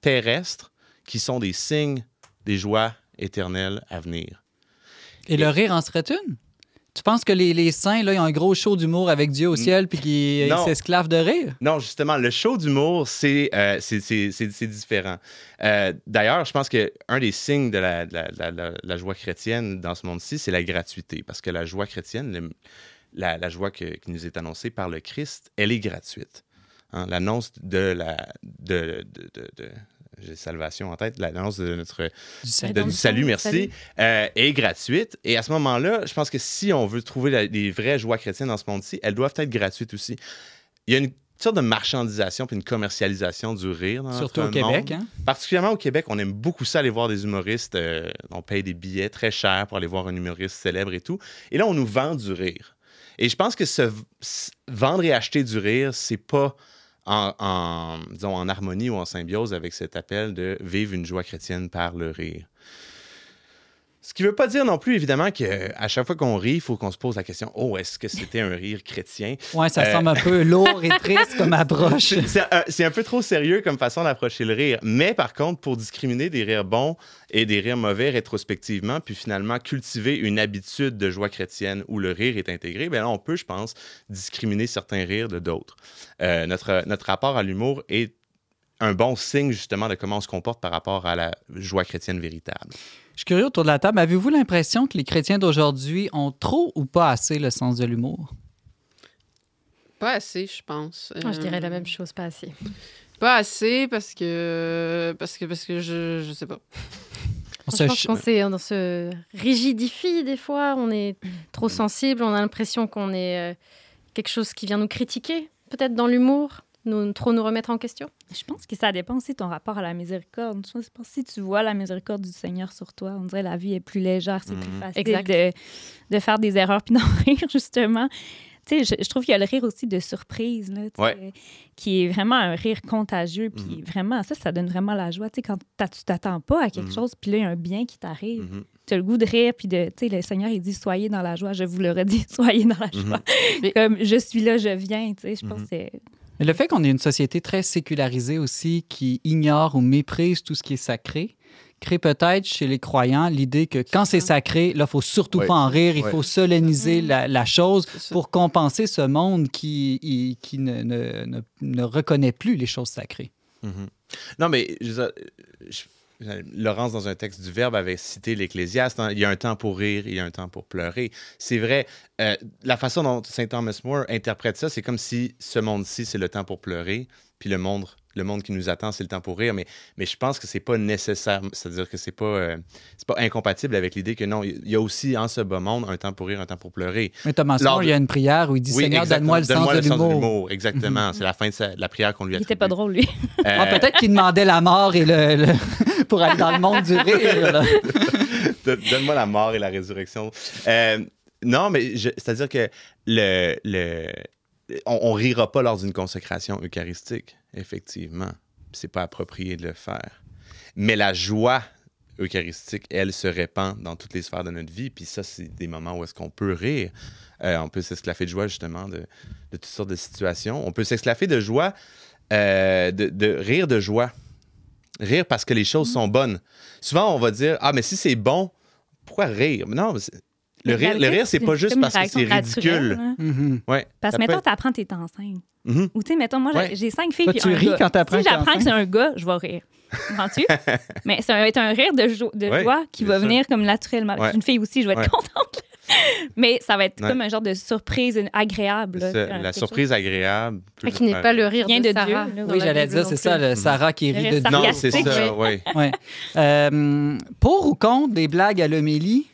terrestres qui sont des signes des joies éternelles à venir. Et le rire en serait une? Tu penses que les, les saints, là, ils ont un gros show d'humour avec Dieu au ciel puis qu'ils s'esclavent de rire? Non, justement, le show d'humour, c'est euh, différent. Euh, D'ailleurs, je pense qu'un des signes de la, de la- de la- de joie chrétienne dans ce monde-ci, c'est la gratuité. Parce que la joie chrétienne, le- la, joie que- qui nous est annoncée par le Christ, elle est gratuite. Hein, L'annonce de la... De- de- j'ai salvation en tête, l'annonce de notre Du de- salut. du Rédemption, salut, merci, salut. euh, est gratuite. Et à ce moment-là, je pense que si on veut trouver la- des vraies joies chrétiennes dans ce monde-ci, elles doivent être gratuites aussi. Il y a une sorte de marchandisation puis une commercialisation du rire dans Surtout notre au Québec. Hein? Particulièrement au Québec, on aime beaucoup ça aller voir des humoristes. euh, on paye des billets très chers pour aller voir un humoriste célèbre et tout. Et là, on nous vend du rire. Et je pense que se vendre et acheter du rire, c'est pas en, disons, en harmonie ou en symbiose avec cet appel de vivre une joie chrétienne par le rire. Ce qui ne veut pas dire non plus, évidemment, qu'à chaque fois qu'on rit, il faut qu'on se pose la question Oh, est-ce que c'était un rire chrétien Ouais, ça Euh, semble un peu lourd et triste comme approche. c'est- un, c'est un peu trop sérieux comme façon d'approcher le rire. Mais par contre, pour discriminer des rires bons et des rires mauvais rétrospectivement, puis finalement cultiver une habitude de joie chrétienne où le rire est intégré, bien là, on peut, je pense, discriminer certains rires de d'autres. Euh, notre, notre rapport à l'humour est un bon signe justement de comment on se comporte par rapport à la joie chrétienne véritable. Je suis curieux autour de la table. Avez-vous l'impression que les chrétiens d'aujourd'hui ont trop ou pas assez le sens de l'humour? Pas assez, je pense. Moi, je dirais la Euh, même chose, pas assez. Pas assez parce que parce que parce que je je sais pas. On Je se pense ch- qu'on s'est- on se rigidifie des fois, on est trop sensible, on a l'impression qu'on est euh, quelque chose qui vient nous critiquer, peut-être dans l'humour, nous, trop nous remettre en question? Je pense que ça dépend aussi de ton rapport à la miséricorde. Je pense que si tu vois la miséricorde du Seigneur sur toi, on dirait la vie est plus légère, c'est plus Mhm. facile Exact. de, de faire des erreurs puis d'en rire, justement. Tu sais, je, je trouve qu'il y a le rire aussi de surprise, là, Ouais. qui est vraiment un rire contagieux. Puis vraiment, ça, ça donne vraiment la joie. Tu sais, quand t'as- tu t'attends pas à quelque Mhm. chose, puis là, il y a un bien qui t'arrive. Mhm. Tu as le goût de rire, puis de, tu sais, le Seigneur, il dit soyez dans la joie. Je vous le redis, soyez dans la Mhm. joie. Comme je suis là, je viens. Tu sais, je pense Mhm. que c'est. Mais le fait qu'on ait une société très sécularisée aussi, qui ignore ou méprise tout ce qui est sacré, crée peut-être chez les croyants l'idée que quand c'est sacré, là, il faut surtout Ouais. pas en rire, il Ouais. faut solenniser Mhm. la, la chose pour compenser ce monde qui, ne, ne- ne- ne reconnaît plus les choses sacrées. Mhm. Non, mais je- Laurence, dans un texte du Verbe, avait cité l'Ecclésiaste. hein, il y a un temps pour rire, il y a un temps pour pleurer. C'est vrai. euh, la façon dont Saint Thomas More interprète ça, c'est comme si ce monde-ci, c'est le temps pour pleurer, puis le monde, le monde qui nous attend, c'est le temps pour rire. Mais, mais je pense que c'est pas nécessaire. C'est-à-dire que c'est pas, euh, c'est pas incompatible avec l'idée que non, il y a aussi en ce bas monde un temps pour rire, un temps pour pleurer. Mais Thomas Lors il y a une prière où il dit Seigneur, donne-moi le sens de l'humour. Exactement. C'est la fin de, sa- de la prière qu'on lui a Il était pas drôle, lui. Ah, peut-être qu'il demandait la mort et le, le- pour aller dans le monde du rire. Donne-moi la mort et la résurrection. Euh, non, mais c'est-à-dire que le, le, on, on rira pas lors d'une consécration eucharistique, effectivement. C'est pas approprié de le faire. Mais la joie eucharistique, elle, se répand dans toutes les sphères de notre vie. Puis ça, c'est des moments où est-ce qu'on peut rire. Euh, on peut s'esclaffer de joie, justement, de, de toutes sortes de situations. On peut s'esclaffer de joie, euh, de, de rire de joie. Rire parce que les choses sont bonnes. Souvent, on va dire Ah, mais si c'est bon, pourquoi rire? Non, le rire, le rire, c'est pas juste parce que c'est ridicule. Mhm. Ouais, Parce que, mettons, être- t'apprends que t'es enceinte. Mhm. Ou, tu sais, mettons, moi, j'ai- Ouais. j'ai cinq filles. Toi, tu un ris gars. quand t'apprends Si que t'es j'apprends que c'est un gars, je vais rire. Comprends-tu? Mais ça va être un rire de, jo- de Ouais, joie qui va sûr. venir comme naturellement. Ouais. Une fille aussi, je vais être Ouais. contente. Mais ça va être Ouais. comme un genre de surprise agréable. là. C'est Euh, la surprise agagréable. peut Qui n'est pas le rire Rien de, de Sarah. Dieu, Oui, la j'allais dire, non c'est ça, le Sarah qui rit de Non, sarcastique. c'est ça, oui. Euh, pour ou contre des blagues à l'homélie?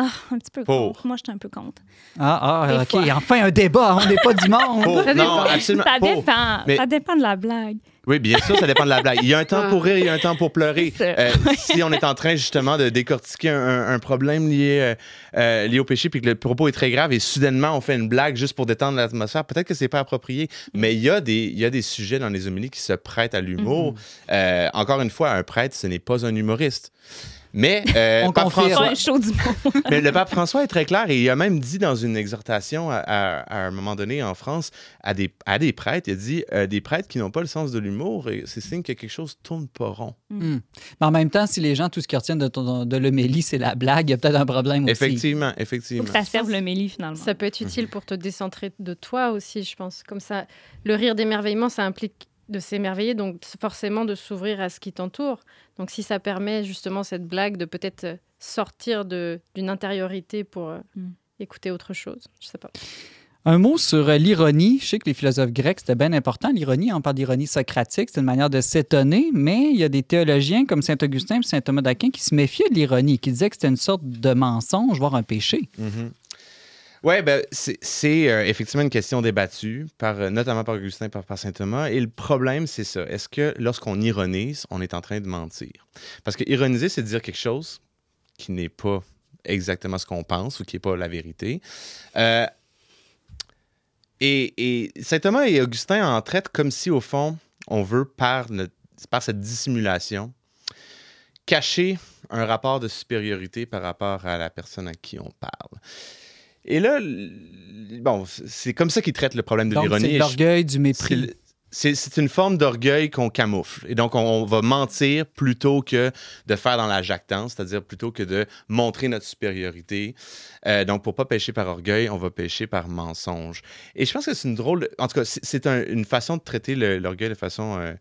Ah, un petit peu Pour. contre. Moi, je suis un peu contre. Ah, ah, Des OK. fois. Enfin, un débat. On n'est pas du monde. Pour- Ça non, dépend. absolument. Ça pour. dépend. Mais- Ça dépend de la blague. Oui, bien sûr, ça dépend de la blague. Il y a un temps pour rire, il y a un temps pour pleurer. C'est ça. Euh, si on est en train justement de décortiquer un, un- un problème lié, euh, euh, lié au péché, puis que le propos est très grave, et soudainement on fait une blague juste pour détendre l'atmosphère, peut-être que c'est pas approprié. Mais il y, a des, il y a des sujets dans les homélies qui se prêtent à l'humour. Euh, encore une fois, un prêtre, ce n'est pas un humoriste. Mais, euh, On Pape confirme. François- Pas un show du monde. mais le pape François est très clair et il a même dit dans une exhortation à, à- à un moment donné en France à des, à des prêtres, il a dit euh, des prêtres qui n'ont pas le sens de l'humour, et c'est signe que quelque chose tourne pas rond. Hmm. Mais en même temps, si les gens, tout ce qu'ils retiennent de, ton- de l'homélie, c'est la blague, il y a peut-être un problème aussi. Effectivement, Faut effectivement. que ça serve le méli, finalement. Ça peut être utile pour te décentrer de toi aussi, je pense. Comme ça, le rire d'émerveillement, ça implique de s'émerveiller, donc forcément de s'ouvrir à ce qui t'entoure. Donc si ça permet justement cette blague de peut-être euh, sortir de- d'une intériorité pour euh, Mm. écouter autre chose, je sais pas. Un mot sur euh, l'ironie. Je sais que les philosophes grecs, c'était bien important. L'ironie, on parle d'ironie socratique, c'est une manière de s'étonner, mais il y a des théologiens comme Saint Augustin et Saint Thomas d'Aquin qui se méfiaient de l'ironie, qui disaient que c'était une sorte de mensonge, voire un péché. Oui, ben, c'est euh, effectivement une question débattue, euh, notamment par Augustin par, par saint Thomas. Et le problème, c'est ça. Est-ce que lorsqu'on ironise, on est en train de mentir? Parce que ironiser, c'est dire quelque chose qui n'est pas exactement ce qu'on pense ou qui n'est pas la vérité. Euh, et, et saint Thomas et Augustin en traitent comme si, au fond, on veut, par cette dissimulation, cacher un rapport de supériorité par rapport à la personne à qui on parle. Et là, bon, c'est comme ça qu'ils traitent le problème de l'ironie. c'est l'orgueil du mépris. C'est une forme d'orgueil qu'on camoufle. Et donc, on, on va mentir plutôt que de faire dans la jactance, c'est-à-dire plutôt que de montrer notre supériorité. Euh, donc, pour pas pécher par orgueil, on va pécher par mensonge. Et je pense que c'est une drôle... En tout cas, c'est- c'est un- une façon de traiter l'orgueil de façon euh,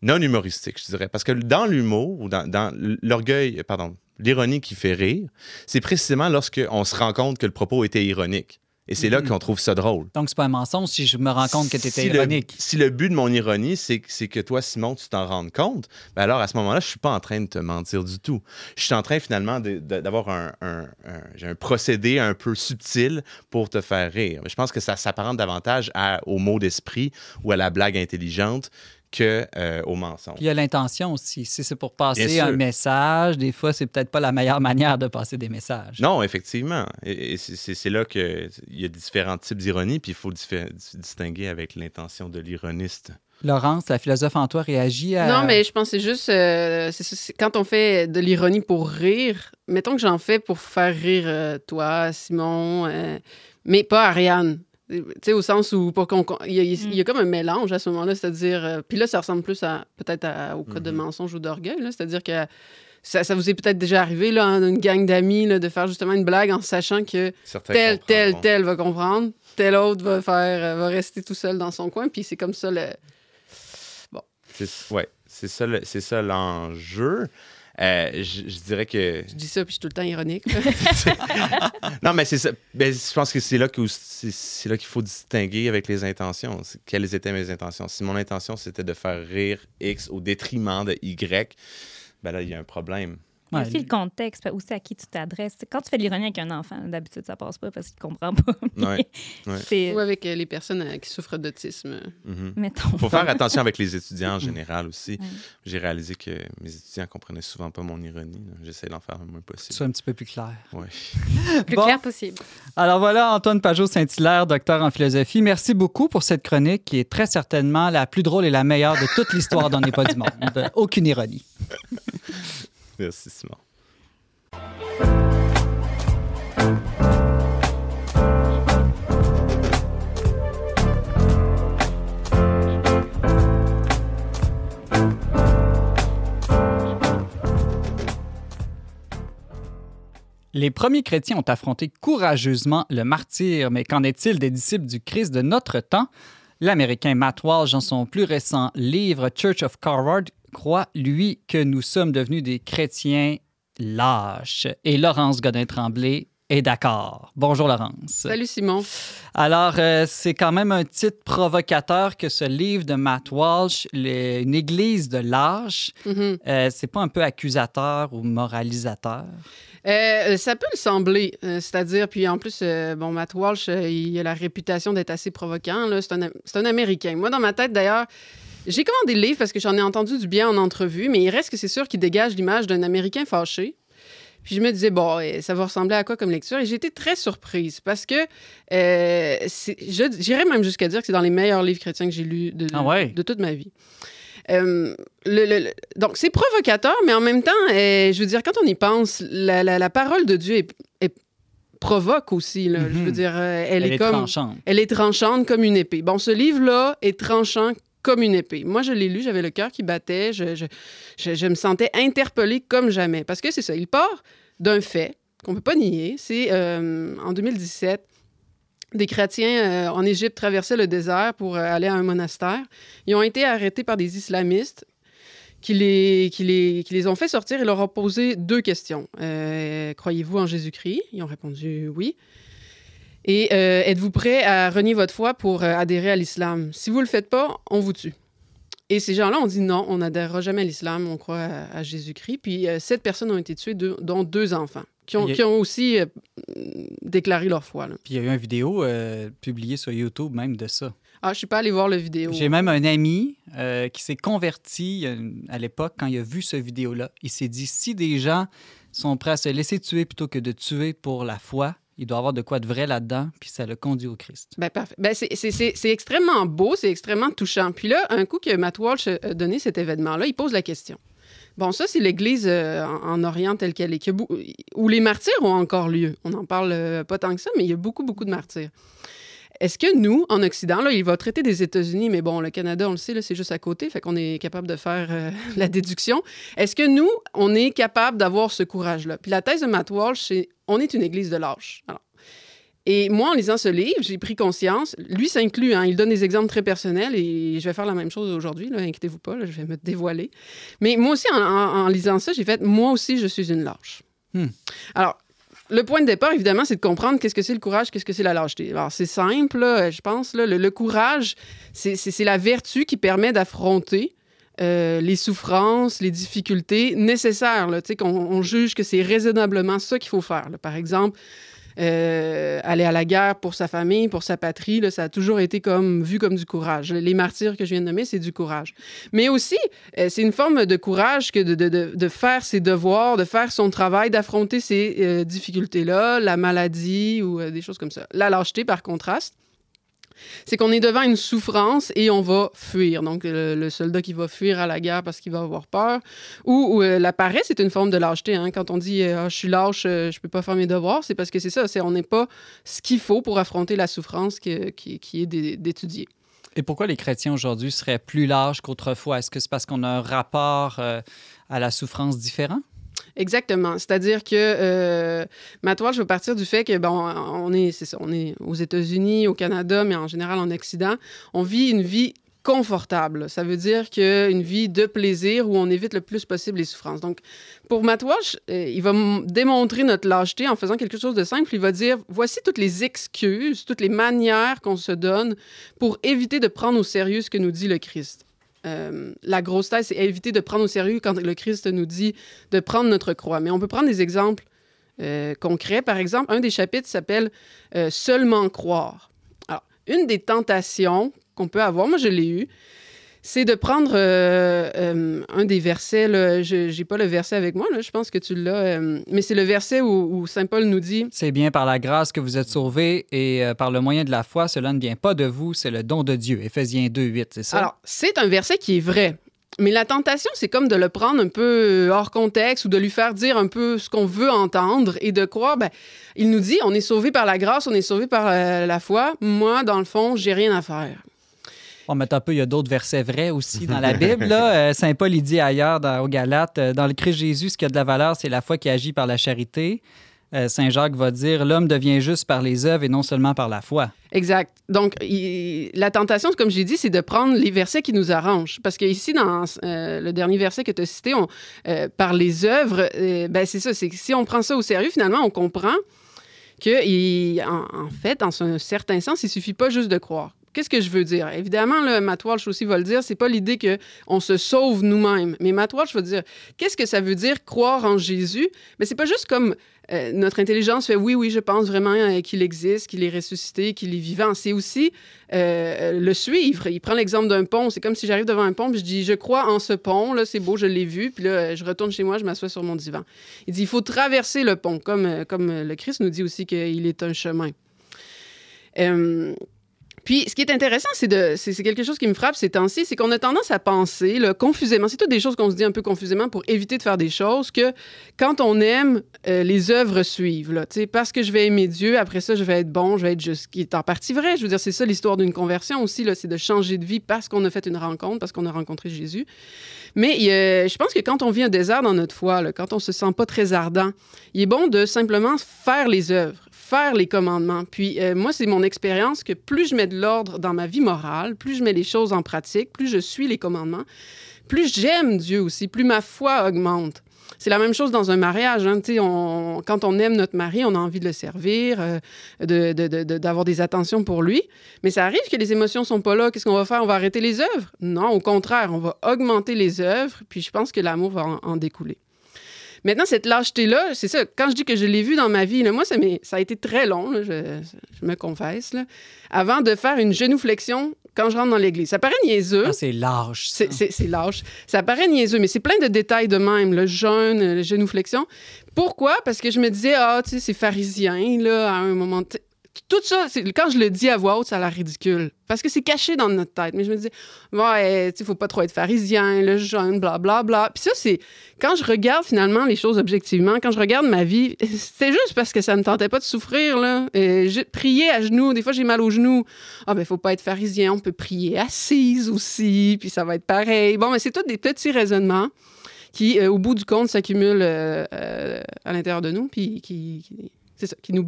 non humoristique, je dirais. Parce que dans l'humour, ou dans, dans l'orgueil, pardon, l'ironie qui fait rire, c'est précisément lorsqu'on se rend compte que le propos était ironique. Et c'est là Mhm. qu'on trouve ça drôle. Donc, c'est pas un mensonge si je me rends compte que tu étais Si le- ironique. si le but de mon ironie, c'est que- toi, Simon, tu t'en rendes compte, ben alors à ce moment-là, je suis pas en train de te mentir du tout. Je suis en train finalement d'avoir un, un- un- j'ai un procédé un peu subtil pour te faire rire. Je pense que ça s'apparente davantage à- au mot d'esprit ou à la blague intelligente que euh, au mensonge. Puis il y a l'intention aussi. Si c'est pour passer un message, des fois, c'est peut-être pas la meilleure manière de passer des messages. Non, effectivement. Et, et c'est- là qu'il y a différents types d'ironie, puis il faut diffé- distinguer avec l'intention de l'ironiste. Laurence, la philosophe en toi, réagit à. Non, mais je pense que c'est juste. euh, c'est- c'est- quand on fait de l'ironie pour rire, mettons que j'en fais pour faire rire euh, toi, Simon, euh, mais pas Ariane. Tu sais, au sens où pour qu'on, qu'on- il, y a, il y a comme un mélange à ce moment-là, c'est-à-dire. euh, puis là, ça ressemble plus à peut-être à- au cas de Mhm. mensonge ou d'orgueil, là, c'est-à-dire que ça, ça vous est peut-être déjà arrivé, là, en une gang d'amis, là, de faire justement une blague en sachant que Certains tel, tel, tel va comprendre, tel autre va faire, euh, va rester tout seul dans son coin, puis c'est comme ça le. C'est ouais, c'est ça, le- c'est ça l'enjeu. Euh, je, je dirais que. Je dis ça, puis je suis tout le temps ironique. non, mais c'est ça. Ben, je pense que c'est là que c'est c'est là qu'il faut distinguer avec les intentions. Quelles étaient mes intentions? Si mon intention, c'était de faire rire X au détriment de Y, ben là, il y a un problème. Il y a Ouais, aussi le contexte, aussi à qui tu t'adresses. Quand tu fais de l'ironie avec un enfant, d'habitude, ça passe pas parce qu'il comprend pas. Ouais, ouais. C'est, Ou avec euh, les personnes euh, qui souffrent d'autisme. Mhm. mettons. faut faire attention avec les étudiants en général aussi. Ouais. J'ai réalisé que mes étudiants comprenaient souvent pas mon ironie. J'essaie d'en faire le moins possible. soit un petit peu plus clair. Ouais. Plus Bon. clair possible. Alors voilà, Antoine Pajot-Saint-Hilaire, docteur en philosophie. Merci beaucoup pour cette chronique qui est très certainement la plus drôle et la meilleure de toute l'histoire d'On n'est pas du monde. Aucune ironie. Merci, Simon. Les premiers chrétiens ont affronté courageusement le martyr, mais qu'en est-il des disciples du Christ de notre temps? L'Américain Matt Walsh, dans son plus récent livre Church of Carward, croit, lui, que nous sommes devenus des chrétiens lâches. Et Laurence Godin-Tremblay est d'accord. Bonjour Laurence. Salut Simon. Alors, euh, c'est quand même un titre provocateur que ce livre de Matt Walsh, les- une église de lâches, Mhm. euh, c'est pas un peu accusateur ou moralisateur? Euh, ça peut le sembler, euh, c'est-à-dire, puis en plus, euh, bon, Matt Walsh, il a la réputation d'être assez provoquant. là. C'est un, un Américain. Moi, dans ma tête, d'ailleurs, j'ai commandé le livre parce que j'en ai entendu du bien en entrevue, mais il reste que c'est sûr qu'il dégage l'image d'un Américain fâché. Puis je me disais, bon, eh, ça va ressembler à quoi comme lecture? Et j'ai été très surprise parce que euh, j'irais même jusqu'à dire que c'est dans les meilleurs livres chrétiens que j'ai lus de, Ah ouais? de toute ma vie. Euh, le- le- le- donc, c'est provocateur, mais en même temps, euh, je veux dire, quand on y pense, la, la- la parole de Dieu est, est- provoque aussi. là. Je veux Mhm. dire, euh, elle, est, comme. tranchante. Elle est tranchante comme une épée. Bon, ce livre-là est tranchant comme une épée. Moi, je l'ai lu, j'avais le cœur qui battait, je, je, je- me sentais interpellée comme jamais. Parce que c'est ça, il part d'un fait qu'on ne peut pas nier. C'est euh, en 2017, des chrétiens euh, en Égypte traversaient le désert pour euh, aller à un monastère. Ils ont été arrêtés par des islamistes qui les, qui les, qui les ont fait sortir et leur ont posé deux questions. Croyez-vous en Jésus-Christ? Ils ont répondu oui. Et euh, êtes-vous prêt à renier votre foi pour euh, adhérer à l'islam? Si vous ne le faites pas, on vous tue. Et ces gens-là ont dit non, on n'adhérera jamais à l'islam, on croit à, à Jésus-Christ. Puis euh, sept personnes ont été tuées, deux- dont deux enfants, qui ont, Il y a- qui ont aussi déclaré leur foi. là. Puis il y a eu une vidéo publiée sur YouTube même de ça. Ah, je suis pas allée voir la vidéo. J'ai même un ami euh, qui s'est converti à l'époque quand il a vu ce vidéo-là. Il s'est dit si des gens sont prêts à se laisser tuer plutôt que de tuer pour la foi, il doit avoir de quoi de vrai là-dedans, puis ça le conduit au Christ. Ben, parfait. Ben, c'est- extrêmement beau, c'est extrêmement touchant. Puis là, un coup que Matt Walsh a donné cet événement-là, il pose la question. Bon, ça, c'est l'Église euh, en, en Orient telle qu'elle est, où les martyrs ont encore lieu. On n'en parle euh, pas tant que ça, mais il y a beaucoup, beaucoup de martyrs. Est-ce que nous, en Occident, là, il va traiter des États-Unis, mais bon, le Canada, on le sait, c'est juste à côté, fait qu'on est capable de faire euh, la déduction. Est-ce que nous, on est capable d'avoir ce courage-là? Puis la thèse de Matt Walsh, c'est on est une Église de lâches. Alors, et moi, en lisant ce livre, j'ai pris conscience, lui s'inclut, hein, il donne des exemples très personnels et je vais faire la même chose aujourd'hui, inquiétez-vous pas, là, je vais me dévoiler. Mais moi aussi, en, en- en lisant ça, j'ai fait, moi aussi, je suis une lâche. Hmm. Alors, le point de départ, évidemment, c'est de comprendre qu'est-ce que c'est le courage, qu'est-ce que c'est la lâcheté. Alors, c'est simple, là, je pense, là, le, le courage, c'est la vertu qui permet d'affronter euh, les souffrances, les difficultés nécessaires, là, qu'on on juge que c'est raisonnablement ça qu'il faut faire. Par exemple, euh, aller à la guerre pour sa famille, pour sa patrie, ça a toujours été comme vu comme du courage. Les martyrs que je viens de nommer, c'est du courage. Mais aussi, euh, c'est une forme de courage que de, de- faire ses devoirs, de faire son travail, d'affronter ces difficultés-là, la maladie ou des choses comme ça. La lâcheté, par contraste, c'est qu'on est devant une souffrance et on va fuir. Donc, le, soldat qui va fuir à la guerre parce qu'il va avoir peur. Ou, euh, la paresse, c'est une forme de lâcheté. hein. Quand on dit euh, Ah, je suis lâche, euh, je peux pas faire mes devoirs, c'est parce que c'est ça. On n'est pas ce qu'il faut pour affronter la souffrance qui, qui est d'é- d'étudier. Et pourquoi les chrétiens aujourd'hui seraient plus larges qu'autrefois? Est-ce que c'est parce qu'on a un rapport euh, à la souffrance différent? Exactement. C'est-à-dire que euh, Matt Walsh, je veux partir du fait que, bon, on est, c'est ça, on est aux États-Unis, au Canada, mais en général en Occident, on vit une vie confortable. Ça veut dire qu'une vie de plaisir où on évite le plus possible les souffrances. Donc, pour Walsh, euh, il va démontrer notre lâcheté en faisant quelque chose de simple. Il va dire voici toutes les excuses, toutes les manières qu'on se donne pour éviter de prendre au sérieux ce que nous dit le Christ. Euh, la grosse thèse, c'est éviter de prendre au sérieux quand le Christ nous dit de prendre notre croix. Mais on peut prendre des exemples euh, concrets. Par exemple, un des chapitres s'appelle euh, Seulement croire. Alors, une des tentations qu'on peut avoir, moi je l'ai eu, c'est de prendre euh, euh, un des versets, là, je n'ai pas le verset avec moi, là, je pense que tu l'as, euh, mais c'est le verset où, où Saint Paul nous dit C'est bien par la grâce que vous êtes sauvés et par le moyen de la foi, cela ne vient pas de vous, c'est le don de Dieu. Éphésiens 2, 8, c'est ça? Alors, c'est un verset qui est vrai. Mais la tentation, c'est comme de le prendre un peu hors contexte ou de lui faire dire un peu ce qu'on veut entendre et de croire, ben, il nous dit, on est sauvé par la grâce, on est sauvé par la foi. Moi, dans le fond, j'ai rien à faire. Bon, mais un peu, il y a d'autres versets vrais aussi dans la Bible. Là. Euh, Saint Paul, il dit ailleurs dans, aux Galates, euh, dans le Christ Jésus, ce qui a de la valeur, c'est la foi qui agit par la charité. Euh, Saint Jacques va dire, l'homme devient juste par les œuvres et non seulement par la foi. Exact. Donc, il- la tentation, comme j'ai dit, c'est de prendre les versets qui nous arrangent. Parce que ici, dans euh, le dernier verset que tu as cité, on, euh, par les œuvres, euh, ben, c'est ça. C'est que si on prend ça au sérieux, finalement, on comprend que, il- en, en fait, dans un certain sens, il suffit pas juste de croire. Qu'est-ce que je veux dire? Évidemment, le Matt Walsh aussi va le dire, c'est pas l'idée qu'on se sauve nous-mêmes. Mais Matt Walsh va dire, qu'est-ce que ça veut dire croire en Jésus? Mais c'est pas juste comme euh, notre intelligence fait oui, oui, je pense vraiment euh, qu'il existe, qu'il est ressuscité, qu'il est vivant. C'est aussi euh, le suivre. Il prend l'exemple d'un pont. C'est comme si j'arrive devant un pont puis je dis je crois en ce pont. Là, c'est beau, je l'ai vu. Puis là, je retourne chez moi, je m'assois sur mon divan. Il dit il faut traverser le pont, comme, comme le Christ nous dit aussi qu'il est un chemin. Puis, ce qui est intéressant, c'est de, c'est, quelque chose qui me frappe ces temps-ci, c'est qu'on a tendance à penser confusément. C'est toutes des choses qu'on se dit un peu confusément pour éviter de faire des choses que quand on aime, euh, les œuvres suivent. Là, parce que je vais aimer Dieu, après ça, je vais être bon, je vais être juste. Ce qui est en partie vrai. Je veux dire, c'est ça l'histoire d'une conversion aussi. C'est de changer de vie parce qu'on a fait une rencontre, parce qu'on a rencontré Jésus. Mais je pense que quand on vit un désert dans notre foi, quand on se sent pas très ardent, il est bon de simplement faire les œuvres, faire les commandements. Puis euh, moi, c'est mon expérience que plus je mets de l'ordre dans ma vie morale, plus je mets les choses en pratique, plus je suis les commandements, plus j'aime Dieu aussi, plus ma foi augmente. C'est la même chose dans un mariage. hein. Quand on aime notre mari, on a envie de le servir, euh, d'avoir des attentions pour lui. Mais ça arrive que les émotions sont pas là. Qu'est-ce qu'on va faire? On va arrêter les œuvres? Non, au contraire, on va augmenter les œuvres, puis je pense que l'amour va en découler. Maintenant, cette lâcheté-là, c'est ça. Quand je dis que je l'ai vu dans ma vie, là, moi, ça, a été très long, là, je, je me confesse, là, avant de faire une genuflexion quand je rentre dans l'église. Ça paraît niaiseux. Ah, c'est lâche. C'est- lâche. Ça paraît niaiseux, mais c'est plein de détails de même, le jeûne, le génuflexion. Pourquoi? Parce que je me disais, ah, tu sais, c'est pharisien, là, à un moment. Tout ça, quand je le dis à voix haute, ça a l'air ridicule. Parce que c'est caché dans notre tête. Mais je me disais, ouais, tu sais, faut pas trop être pharisien, le jeûne, bla, bla, bla. Puis ça, c'est. Quand je regarde finalement les choses objectivement, quand je regarde ma vie, c'est juste parce que ça me tentait pas de souffrir, là. Et prié à genoux. Des fois, j'ai mal aux genoux. Ah, ben, faut pas être pharisien. On peut prier assise aussi, puis ça va être pareil. Bon, mais c'est tous des petits raisonnements qui, euh, au bout du compte, s'accumulent euh, euh, à l'intérieur de nous, puis qui- c'est ça, qui nous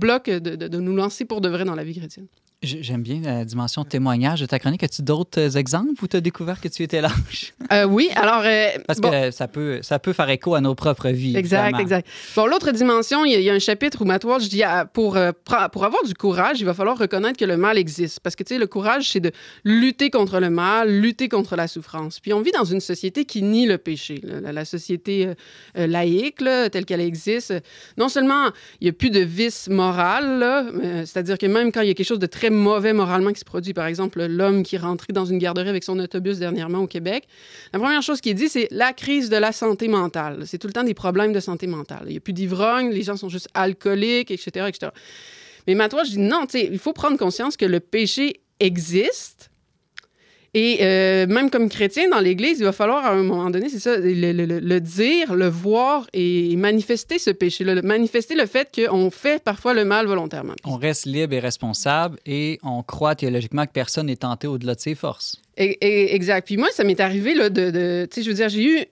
de- de nous lancer pour de vrai dans la vie chrétienne. J'ai- J'aime bien la dimension témoignage de ta chronique. As-tu d'autres euh, exemples où tu as découvert que tu étais lâche? Euh, oui, alors... euh, Parce bon, que ça peut, ça peut faire écho à nos propres vies. Exact, évidemment. exact. Bon, l'autre dimension, il y, a- un chapitre où Walsh dit ah, pour, pour avoir du courage, il va falloir reconnaître que le mal existe. Parce que, tu sais, le courage, c'est de lutter contre le mal, lutter contre la souffrance. Puis on vit dans une société qui nie le péché. La, la société euh, laïque, là, telle qu'elle existe, non seulement il n'y a plus de vice moral, c'est-à-dire que même quand il y a quelque chose de très mauvais moralement qui se produit, par exemple, l'homme qui rentré dans une garderie avec son autobus dernièrement au Québec, la première chose qui est dit, c'est la crise de la santé mentale. C'est tout le temps des problèmes de santé mentale. Il n'y a plus d'ivrogne, les gens sont juste alcooliques, etc., etc. Mais maintenant, je dis non, il faut prendre conscience que le péché existe. Et euh, même comme chrétien dans l'Église, il va falloir à un moment donné, c'est ça, le, le- le- le dire, le voir et manifester ce péché-là, le- manifester le fait qu'on fait parfois le mal volontairement. On reste libre et responsable et on croit théologiquement que personne n'est tenté au-delà de ses forces. Et- et- exact. Puis moi, ça m'est arrivé là, de. de- tu sais, je veux dire, j'ai eu.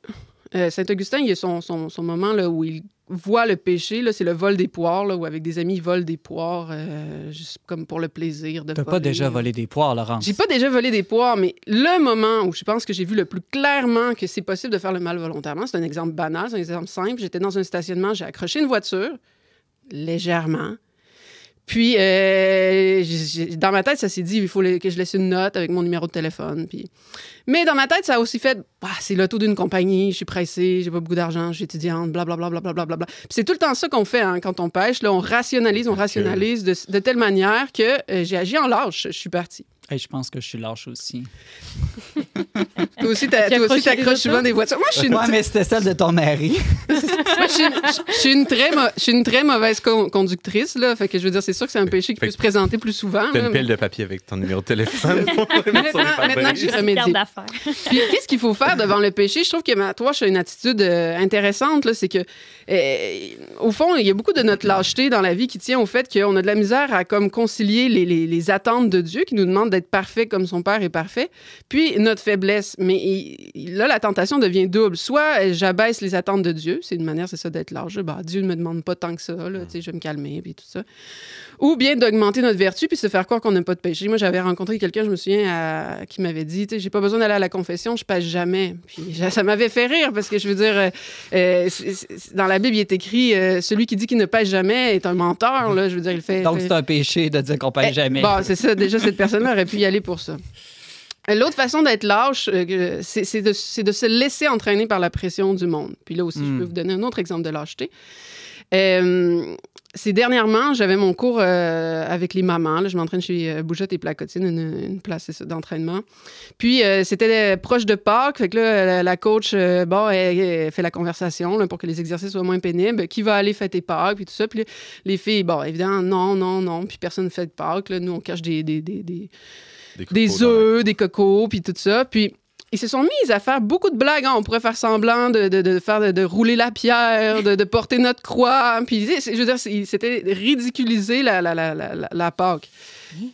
euh, Saint-Augustin, il y a son, son, son moment là, où il voit le péché, là, c'est le vol des poires, là, où avec des amis, ils volent des poires, euh, juste comme pour le plaisir de T'as pas déjà volé des poires, Laurence? J'ai pas déjà volé des poires, mais le moment où je pense que j'ai vu le plus clairement que c'est possible de faire le mal volontairement, c'est un exemple banal, c'est un exemple simple. J'étais dans un stationnement, j'ai accroché une voiture, légèrement. Puis, euh, j'ai- dans ma tête, ça s'est dit, il faut que je laisse une note avec mon numéro de téléphone. Puis... Mais dans ma tête, ça a aussi fait, ah, c'est l'auto d'une compagnie, je suis pressée, j'ai pas beaucoup d'argent, je suis étudiante, blablabla. Bla, bla, bla, bla, bla. Puis c'est tout le temps ça qu'on fait hein, quand on pêche. Là, on rationalise, on rationalise de, de telle manière que euh, j'ai agi en lâche. Je suis partie. Hey, je pense que je suis lâche aussi. Toi aussi, t'as- t'accroches souvent des voitures. Moi, je suis une, Ouais, mais c'était celle de ton mari. moi, je suis une- je suis une très, mau- je suis une très mauvaise con- conductrice. Là. Fait que je veux dire, c'est sûr que c'est un péché qui peut se présenter plus souvent. Fais là, une mais- pile de papier avec ton numéro de téléphone. Maintenant- maintenant que j'ai remédié. Puis qu'est-ce qu'il faut faire devant le péché? Je trouve que ma toi, j'ai une attitude euh, intéressante. là, C'est que, au fond, il y a beaucoup de notre lâcheté dans la vie qui tient au fait qu'on a de la misère à comme concilier les, les- attentes de Dieu qui nous demande d'être parfait comme son Père est parfait, puis notre faiblesse. Mais là, la tentation devient double. Soit euh, j'abaisse les attentes de Dieu, c'est une manière, c'est ça, d'être lâche. Bah, Dieu ne me demande pas tant que ça, là, je vais me calmer, puis tout ça. Ou bien d'augmenter notre vertu puis se faire croire qu'on n'a pas de péché. Moi, j'avais rencontré quelqu'un, je me souviens, à- qui m'avait dit, tu sais, j'ai pas besoin d'aller à la confession, je passe jamais. Puis ça m'avait fait rire parce que je veux dire, euh, euh, dans la Bible, il est écrit, euh, celui qui dit qu'il ne pêche jamais est un menteur. Là, je veux dire, il fait. Donc, fait- c'est un péché de dire qu'on pêche eh, jamais. Bon, c'est ça. Déjà, cette personne-là aurait pu y aller pour ça. L'autre façon d'être lâche, euh, de, c'est de se laisser entraîner par la pression du monde. Puis là aussi, je Hmm. peux vous donner un autre exemple de lâcheté. Euh, c'est dernièrement, j'avais mon cours euh, avec les mamans. Là, je m'entraîne chez euh, Bougeotte et Placotine, une, une place d'entraînement. Puis euh, c'était euh, proche de Pâques. Fait que là, la, la coach, bon, elle, elle fait la conversation là, pour que les exercices soient moins pénibles. Qui va aller fêter Pâques, puis tout ça. Puis les filles, bon, évidemment, non, non, non. Puis personne ne fête Pâques. Là. Nous, on cache des, des, des, des, Des, œufs, des cocos, puis tout ça. Puis ils se sont mis à faire beaucoup de blagues. hein. On pourrait faire semblant de, de, de faire de, de rouler la pierre, de, de porter notre croix. Puis tu sais, je veux dire, c'était ridiculiser la, la, la, la, la- Pâque.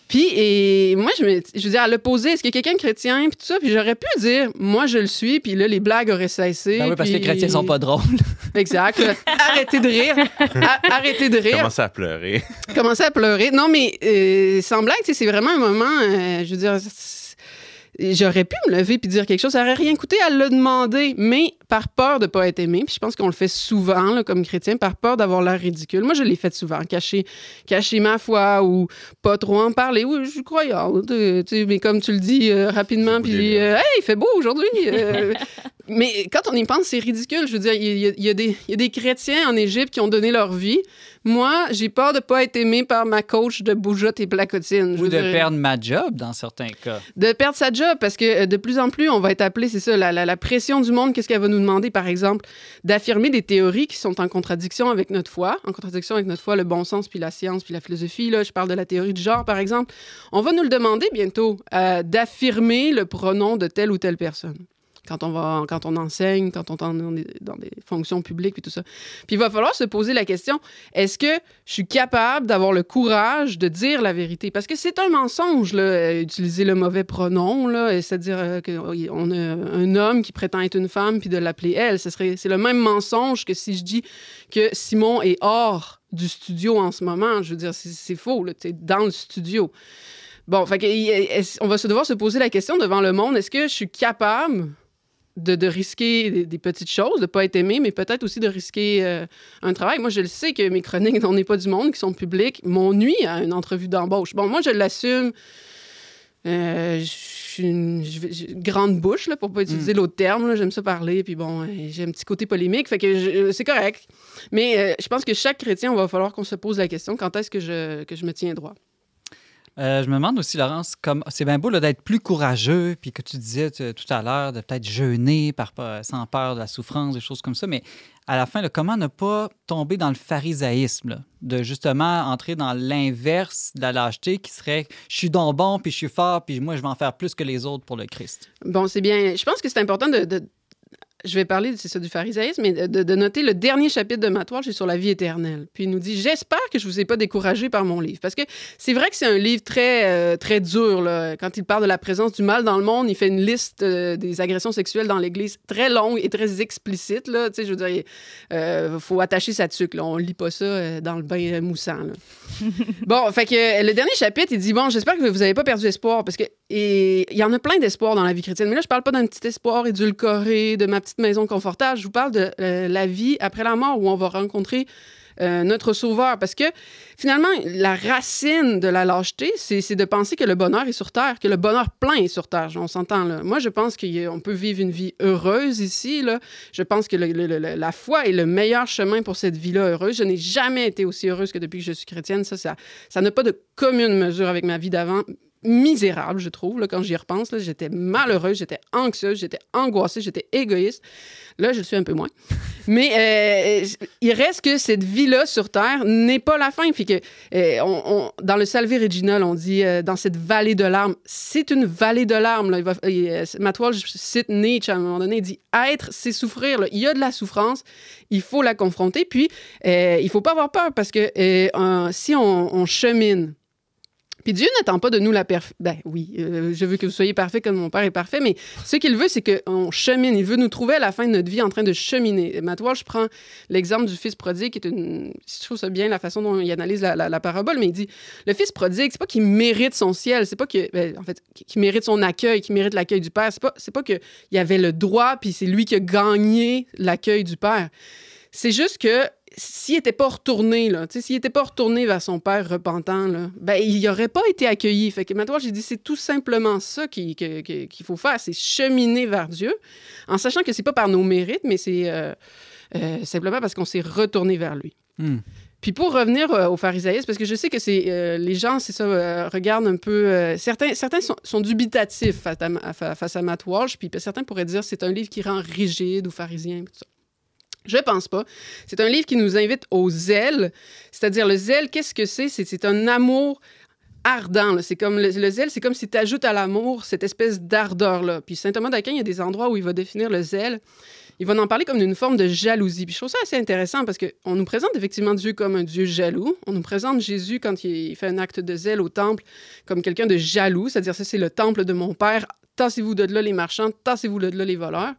Puis et moi, je, me, je veux dire, à l'opposé, est-ce qu'il y a quelqu'un de chrétien, puis tout ça, puis j'aurais pu dire, moi, je le suis, puis là, les blagues auraient cessé. Ben oui, parce que les puis- chrétiens sont pas drôles. Exact. Arrêtez de rire. A- arrêtez de rire Commencer à pleurer. commençait à pleurer. Non, mais euh, sans blague, tu sais, c'est vraiment un moment, euh, je veux dire, c'est- j'aurais pu me lever puis dire quelque chose. Ça aurait rien coûté à le demander, mais par peur de pas être aimé. Puis je pense qu'on le fait souvent là, comme chrétien, par peur d'avoir l'air ridicule. Moi, je l'ai fait souvent, cacher, cacher ma foi ou pas trop en parler. Oui, je suis croyante, mais comme tu le dis euh, rapidement, puis euh, hey, il fait beau aujourd'hui. euh, mais quand on y pense, c'est ridicule. Je veux dire, il y, a- il y a des- il y a des chrétiens en Égypte qui ont donné leur vie. Moi, j'ai peur de pas être aimé par ma coach de bougeotte et placotine. Ou de dire, perdre ma job dans certains cas. de perdre sa job parce que euh, de plus en plus, on va être appelé, c'est ça, la, la- la pression du monde. Qu'est-ce qu'elle va nous demander, par exemple, d'affirmer des théories qui sont en contradiction avec notre foi, en contradiction avec notre foi, le bon sens, puis la science, puis la philosophie. Là, je parle de la théorie du genre, par exemple. On va nous le demander bientôt euh, d'affirmer le pronom de telle ou telle personne. Quand on, va, quand on enseigne, quand on est dans des, fonctions publiques, puis tout ça. Puis il va falloir se poser la question est-ce que je suis capable d'avoir le courage de dire la vérité? Parce que c'est un mensonge, là, euh, utiliser le mauvais pronom, c'est-à-dire euh, qu'on a un homme qui prétend être une femme, puis de l'appeler elle. C'est le même mensonge que si je dis que Simon est hors du studio en ce moment. Je veux dire, c'est, faux, tu sais, dans le studio. Bon, fait on va se devoir se poser la question devant le monde, est-ce que je suis capable de, de risquer des, des petites choses, de ne pas être aimé, mais peut-être aussi de risquer euh, un travail. Moi, je le sais que mes chroniques On n'est pas du monde, qui sont publiques, m'ont nuit à une entrevue d'embauche. Bon, moi, je l'assume. Euh, je suis une, grande bouche, là, pour pas utiliser l'autre terme. J'aime ça parler, puis bon, euh, j'ai un petit côté polémique, fait que c'est correct. Mais euh, je pense que chaque chrétien, on va falloir qu'on se pose la question quand est-ce que je, que je me tiens droit? Euh, je me demande aussi, Laurence, c'est bien beau d'être plus courageux, puis que tu disais tout à l'heure de peut-être jeûner par, pa- sans peur de la souffrance, des choses comme ça, mais à la fin, comment ne pas tomber dans le pharisaïsme, de justement entrer dans l'inverse de la lâcheté qui serait je suis donc bon, puis je suis fort, puis moi je vais en faire plus que les autres pour le Christ. Bon, c'est bien. Je pense que c'est important de- je vais parler c'est ça, du pharisaïsme, mais de, de noter le dernier chapitre de Matt Walsh, c'est sur la vie éternelle. Puis il nous dit J'espère que je vous ai pas découragé par mon livre. Parce que c'est vrai que c'est un livre très, euh, très dur. Là. Quand il parle de la présence du mal dans le monde, il fait une liste euh, des agressions sexuelles dans l'Église très longue et très explicite. Là. Tu sais, je veux dire, il euh, faut attacher sa tuque. Là. On lit pas ça dans le bain moussant. là. bon, fait que le dernier chapitre, il dit Bon, j'espère que vous avez pas perdu espoir. Parce que et il y en a plein d'espoir dans la vie chrétienne. Mais là, je parle pas d'un petit espoir édulcoré, de ma petite maison confortable. Je vous parle de euh, la vie après la mort où on va rencontrer euh, notre sauveur. Parce que finalement, la racine de la lâcheté, c'est de penser que le bonheur est sur Terre, que le bonheur plein est sur Terre. On s'entend là. Moi, je pense qu'on peut vivre une vie heureuse ici. Là. Je pense que la foi est le meilleur chemin pour cette vie-là heureuse. Je n'ai jamais été aussi heureuse que depuis que je suis chrétienne. Ça ça n'a pas de commune mesure avec ma vie d'avant misérable, je trouve, là, quand j'y repense. J'étais malheureuse, j'étais anxieuse, j'étais angoissée, j'étais égoïste. Là, je le suis un peu moins. Mais euh, il reste que cette vie-là sur Terre n'est pas la fin. Puis que, euh, dans le Salve Regina, on dit euh, dans cette vallée de larmes, c'est une vallée de larmes. Là. Il va, il, euh, Matt Walsh cite Nietzsche à un moment donné, il dit être, c'est souffrir. Il y a de la souffrance, il faut la confronter. Puis, il faut pas avoir peur parce que si on chemine, puis Dieu n'attend pas de nous la perfection. Ben oui, euh, je veux que vous soyez parfait comme mon Père est parfait, mais ce qu'il veut, c'est qu'on chemine. Il veut nous trouver à la fin de notre vie en train de cheminer. Matt Walsh prend l'exemple du fils prodigue, qui est une. Je trouve ça bien la façon dont il analyse la, parabole, mais il dit le fils prodigue, c'est pas qu'il mérite son ciel, c'est pas que. ben, en fait, qu'il mérite son accueil, qu'il mérite l'accueil du Père. C'est pas, c'est pas qu'il avait le droit, puis c'est lui qui a gagné l'accueil du Père. C'est juste que s'il n'était pas retourné, là, s'il n'était pas retourné vers son père repentant, là, ben, il n'aurait pas été accueilli. Fait que maintenant, j'ai dit, c'est tout simplement ça qu'il faut faire, c'est cheminer vers Dieu, en sachant que c'est pas par nos mérites, mais c'est euh, euh, simplement parce qu'on s'est retourné vers lui. Hmm. Puis pour revenir euh, aux pharisaïsme, parce que je sais que c'est euh, les gens, c'est ça, euh, regardent un peu. certains certains sont, sont dubitatifs face à, face à Matt Walsh, puis certains pourraient dire c'est un livre qui rend rigide ou pharisien, tout ça. Je pense pas. C'est un livre qui nous invite au zèle, c'est-à-dire le zèle, qu'est-ce que c'est? C'est un amour ardent. C'est comme le, le zèle, c'est comme si tu ajoutes à l'amour cette espèce d'ardeur-là. Puis saint Thomas d'Aquin, il y a des endroits où il va définir le zèle. Il va en parler comme d'une forme de jalousie. Puis je trouve ça assez intéressant parce qu'on nous présente effectivement Dieu comme un Dieu jaloux. On nous présente Jésus quand il fait un acte de zèle au temple comme quelqu'un de jaloux, c'est-à-dire ça c'est le temple de mon Père. Tassez-vous de là les marchands, tassez-vous de là les voleurs.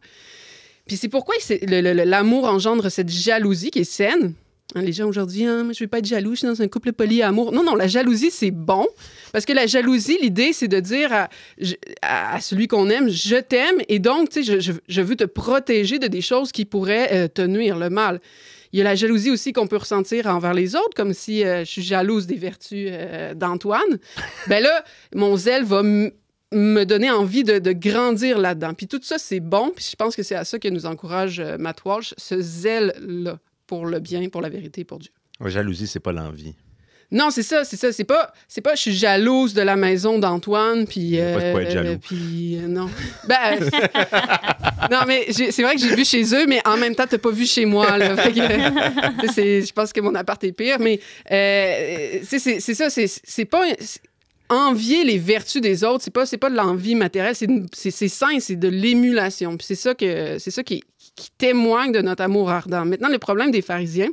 Puis c'est pourquoi l'amour engendre cette jalousie qui est saine. Hein, les gens aujourd'hui, moi, je vais pas être jaloux, je suis dans un couple polyamour. Non, non, la jalousie, c'est bon. Parce que la jalousie, l'idée, c'est de dire à, celui qu'on aime, je t'aime, et donc, tu sais, je, veux te protéger de des choses qui pourraient euh, te nuire, le mal. Il y a la jalousie aussi qu'on peut ressentir envers les autres, comme si euh, je suis jalouse des vertus euh, d'Antoine. ben là, mon zèle va me donner envie de, de grandir là-dedans. Puis tout ça, c'est bon. Puis je pense que c'est à ça que nous encourage euh, Matt Walsh, ce zèle-là pour le bien, pour la vérité, pour Dieu. Ouais, jalousie, c'est pas l'envie. Non, c'est ça, c'est ça. C'est pas, c'est pas, je suis jalouse de la maison d'Antoine, puis. A pas de quoi être jaloux. puis euh, non. Ben, euh, non, mais c'est vrai que j'ai vu chez eux, mais en même temps, t'as pas vu chez moi. Là, Fait que, euh, c'est- je pense que mon appart est pire, mais euh, c'est, ça. C'est, c'est pas envier les vertus des autres. C'est pas, c'est pas de l'envie matérielle. C'est, sain, c'est de l'émulation. Puis c'est ça que, c'est ça qui, qui témoigne de notre amour ardent. Maintenant, le problème des pharisiens.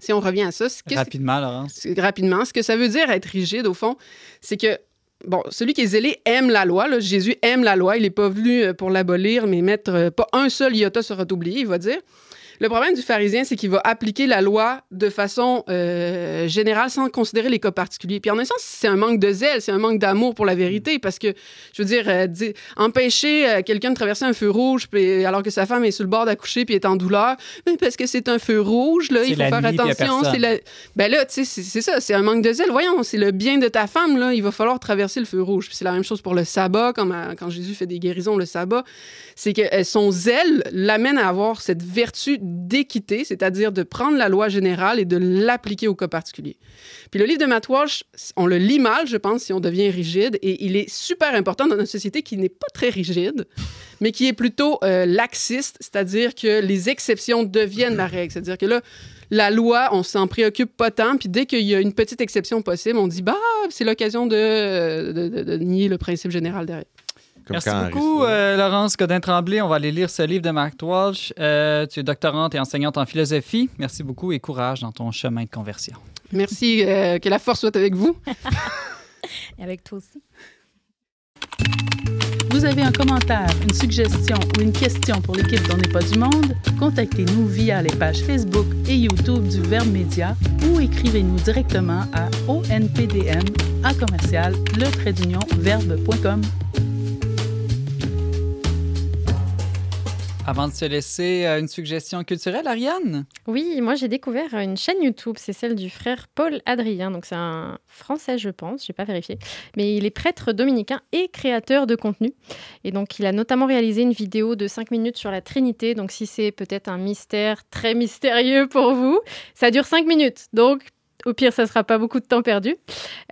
Si on revient à ça, qu'est-ce Rapidement, Laurence. rapidement. Ce que ça veut dire être rigide, au fond, c'est que, bon, celui qui est zélé aime la loi. là. Jésus aime la loi. Il n'est pas venu euh, pour l'abolir, mais mettre euh, pas un seul iota sera oublié, il va dire. Le problème du pharisien, c'est qu'il va appliquer la loi de façon euh, générale sans considérer les cas particuliers. Puis en un sens, c'est un manque de zèle, c'est un manque d'amour pour la vérité, parce que, je veux dire, euh, empêcher euh, quelqu'un de traverser un feu rouge puis, alors que sa femme est sur le bord d'accoucher puis est en douleur, mais parce que c'est un feu rouge, là, il faut faire nuit, attention. C'est la- ben là, tu sais, c'est ça, c'est un manque de zèle. Voyons, c'est le bien de ta femme, là, il va falloir traverser le feu rouge. Puis c'est la même chose pour le sabbat, à- quand Jésus fait des guérisons, le sabbat. C'est que son zèle l'amène à avoir cette vertu d'équité, c'est-à-dire de prendre la loi générale et de l'appliquer au cas particulier. Puis le livre de Matt on le lit mal, je pense, si on devient rigide, et il est super important dans notre société qui n'est pas très rigide, mais qui est plutôt euh, laxiste, c'est-à-dire que les exceptions deviennent la règle. C'est-à-dire que là, la loi, on s'en préoccupe pas tant, puis dès qu'il y a une petite exception possible, on dit, bah, c'est l'occasion de, de- de nier le principe général derrière. Comme Merci quand beaucoup, euh, Laurence Godin-Tremblay. On va aller lire ce livre de Mark Walsh. Euh, tu es doctorante et enseignante en philosophie. Merci beaucoup et courage dans ton chemin de conversion. Merci, euh, que la force soit avec vous. Et avec toi aussi. Vous avez un commentaire, une suggestion ou une question pour l'équipe d'On n'est pas du monde? Contactez-nous via les pages Facebook et YouTube du Verbe Média ou écrivez-nous directement à onpdm à commercial le trait d'union verbe.com. Avant de se laisser, euh, une suggestion culturelle, Ariane? Oui, moi j'ai découvert une chaîne YouTube, c'est celle du frère Paul Adrien. Donc c'est un français, je pense, j'ai pas vérifié, mais il est prêtre dominicain et créateur de contenu. Et donc il a notamment réalisé une vidéo de 5 minutes sur la Trinité. Donc si c'est peut-être un mystère très mystérieux pour vous, ça dure 5 minutes. Donc au pire, ça sera pas beaucoup de temps perdu.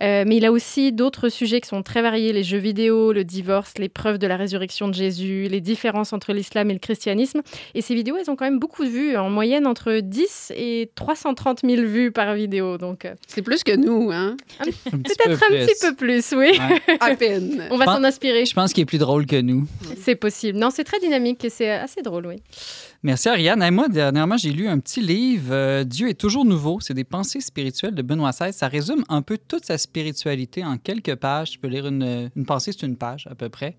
Euh, mais il a aussi d'autres sujets qui sont très variés les jeux vidéo, le divorce, les preuves de la résurrection de Jésus, les différences entre l'islam et le christianisme. Et ces vidéos, elles ont quand même beaucoup de vues, en moyenne entre 10 et 330 000 vues par vidéo. Donc euh, C'est plus que nous, hein? Peut-être peu un petit peu plus, oui. Ouais. À peine. On va s'en inspirer. Je pense qu'il est plus drôle que nous. C'est possible. Non, c'est très dynamique et c'est assez drôle, oui. Merci Ariane. Et moi, dernièrement, j'ai lu un petit livre, euh, Dieu est toujours nouveau. C'est des pensées spirituelles de Benoît XVI. Ça résume un peu toute sa spiritualité en quelques pages. Tu peux lire une, une pensée, c'est une page à peu près.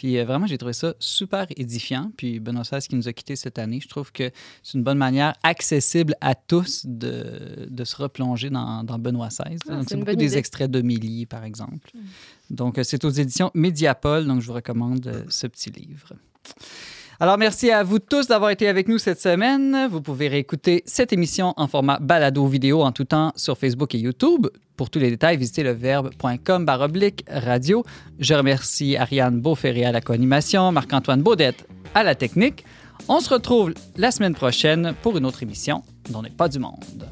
Puis euh, vraiment, j'ai trouvé ça super édifiant. Puis Benoît XVI qui nous a quittés cette année, je trouve que c'est une bonne manière accessible à tous de, de se replonger dans, dans Benoît XVI. Ah, donc, c'est beaucoup des. Mm. extraits d'homélie, par exemple. Donc, euh, c'est aux éditions Mediapol. Donc, je vous recommande euh, ce petit livre. Alors, merci à vous tous d'avoir été avec nous cette semaine. Vous pouvez réécouter cette émission en format balado vidéo en tout temps sur Facebook et YouTube. Pour tous les détails, visitez leverbe.com baroblique radio. Je remercie Ariane Beauferré à la co-animation, Marc-Antoine Baudette à la technique. On se retrouve la semaine prochaine pour une autre émission dont n'est pas du monde.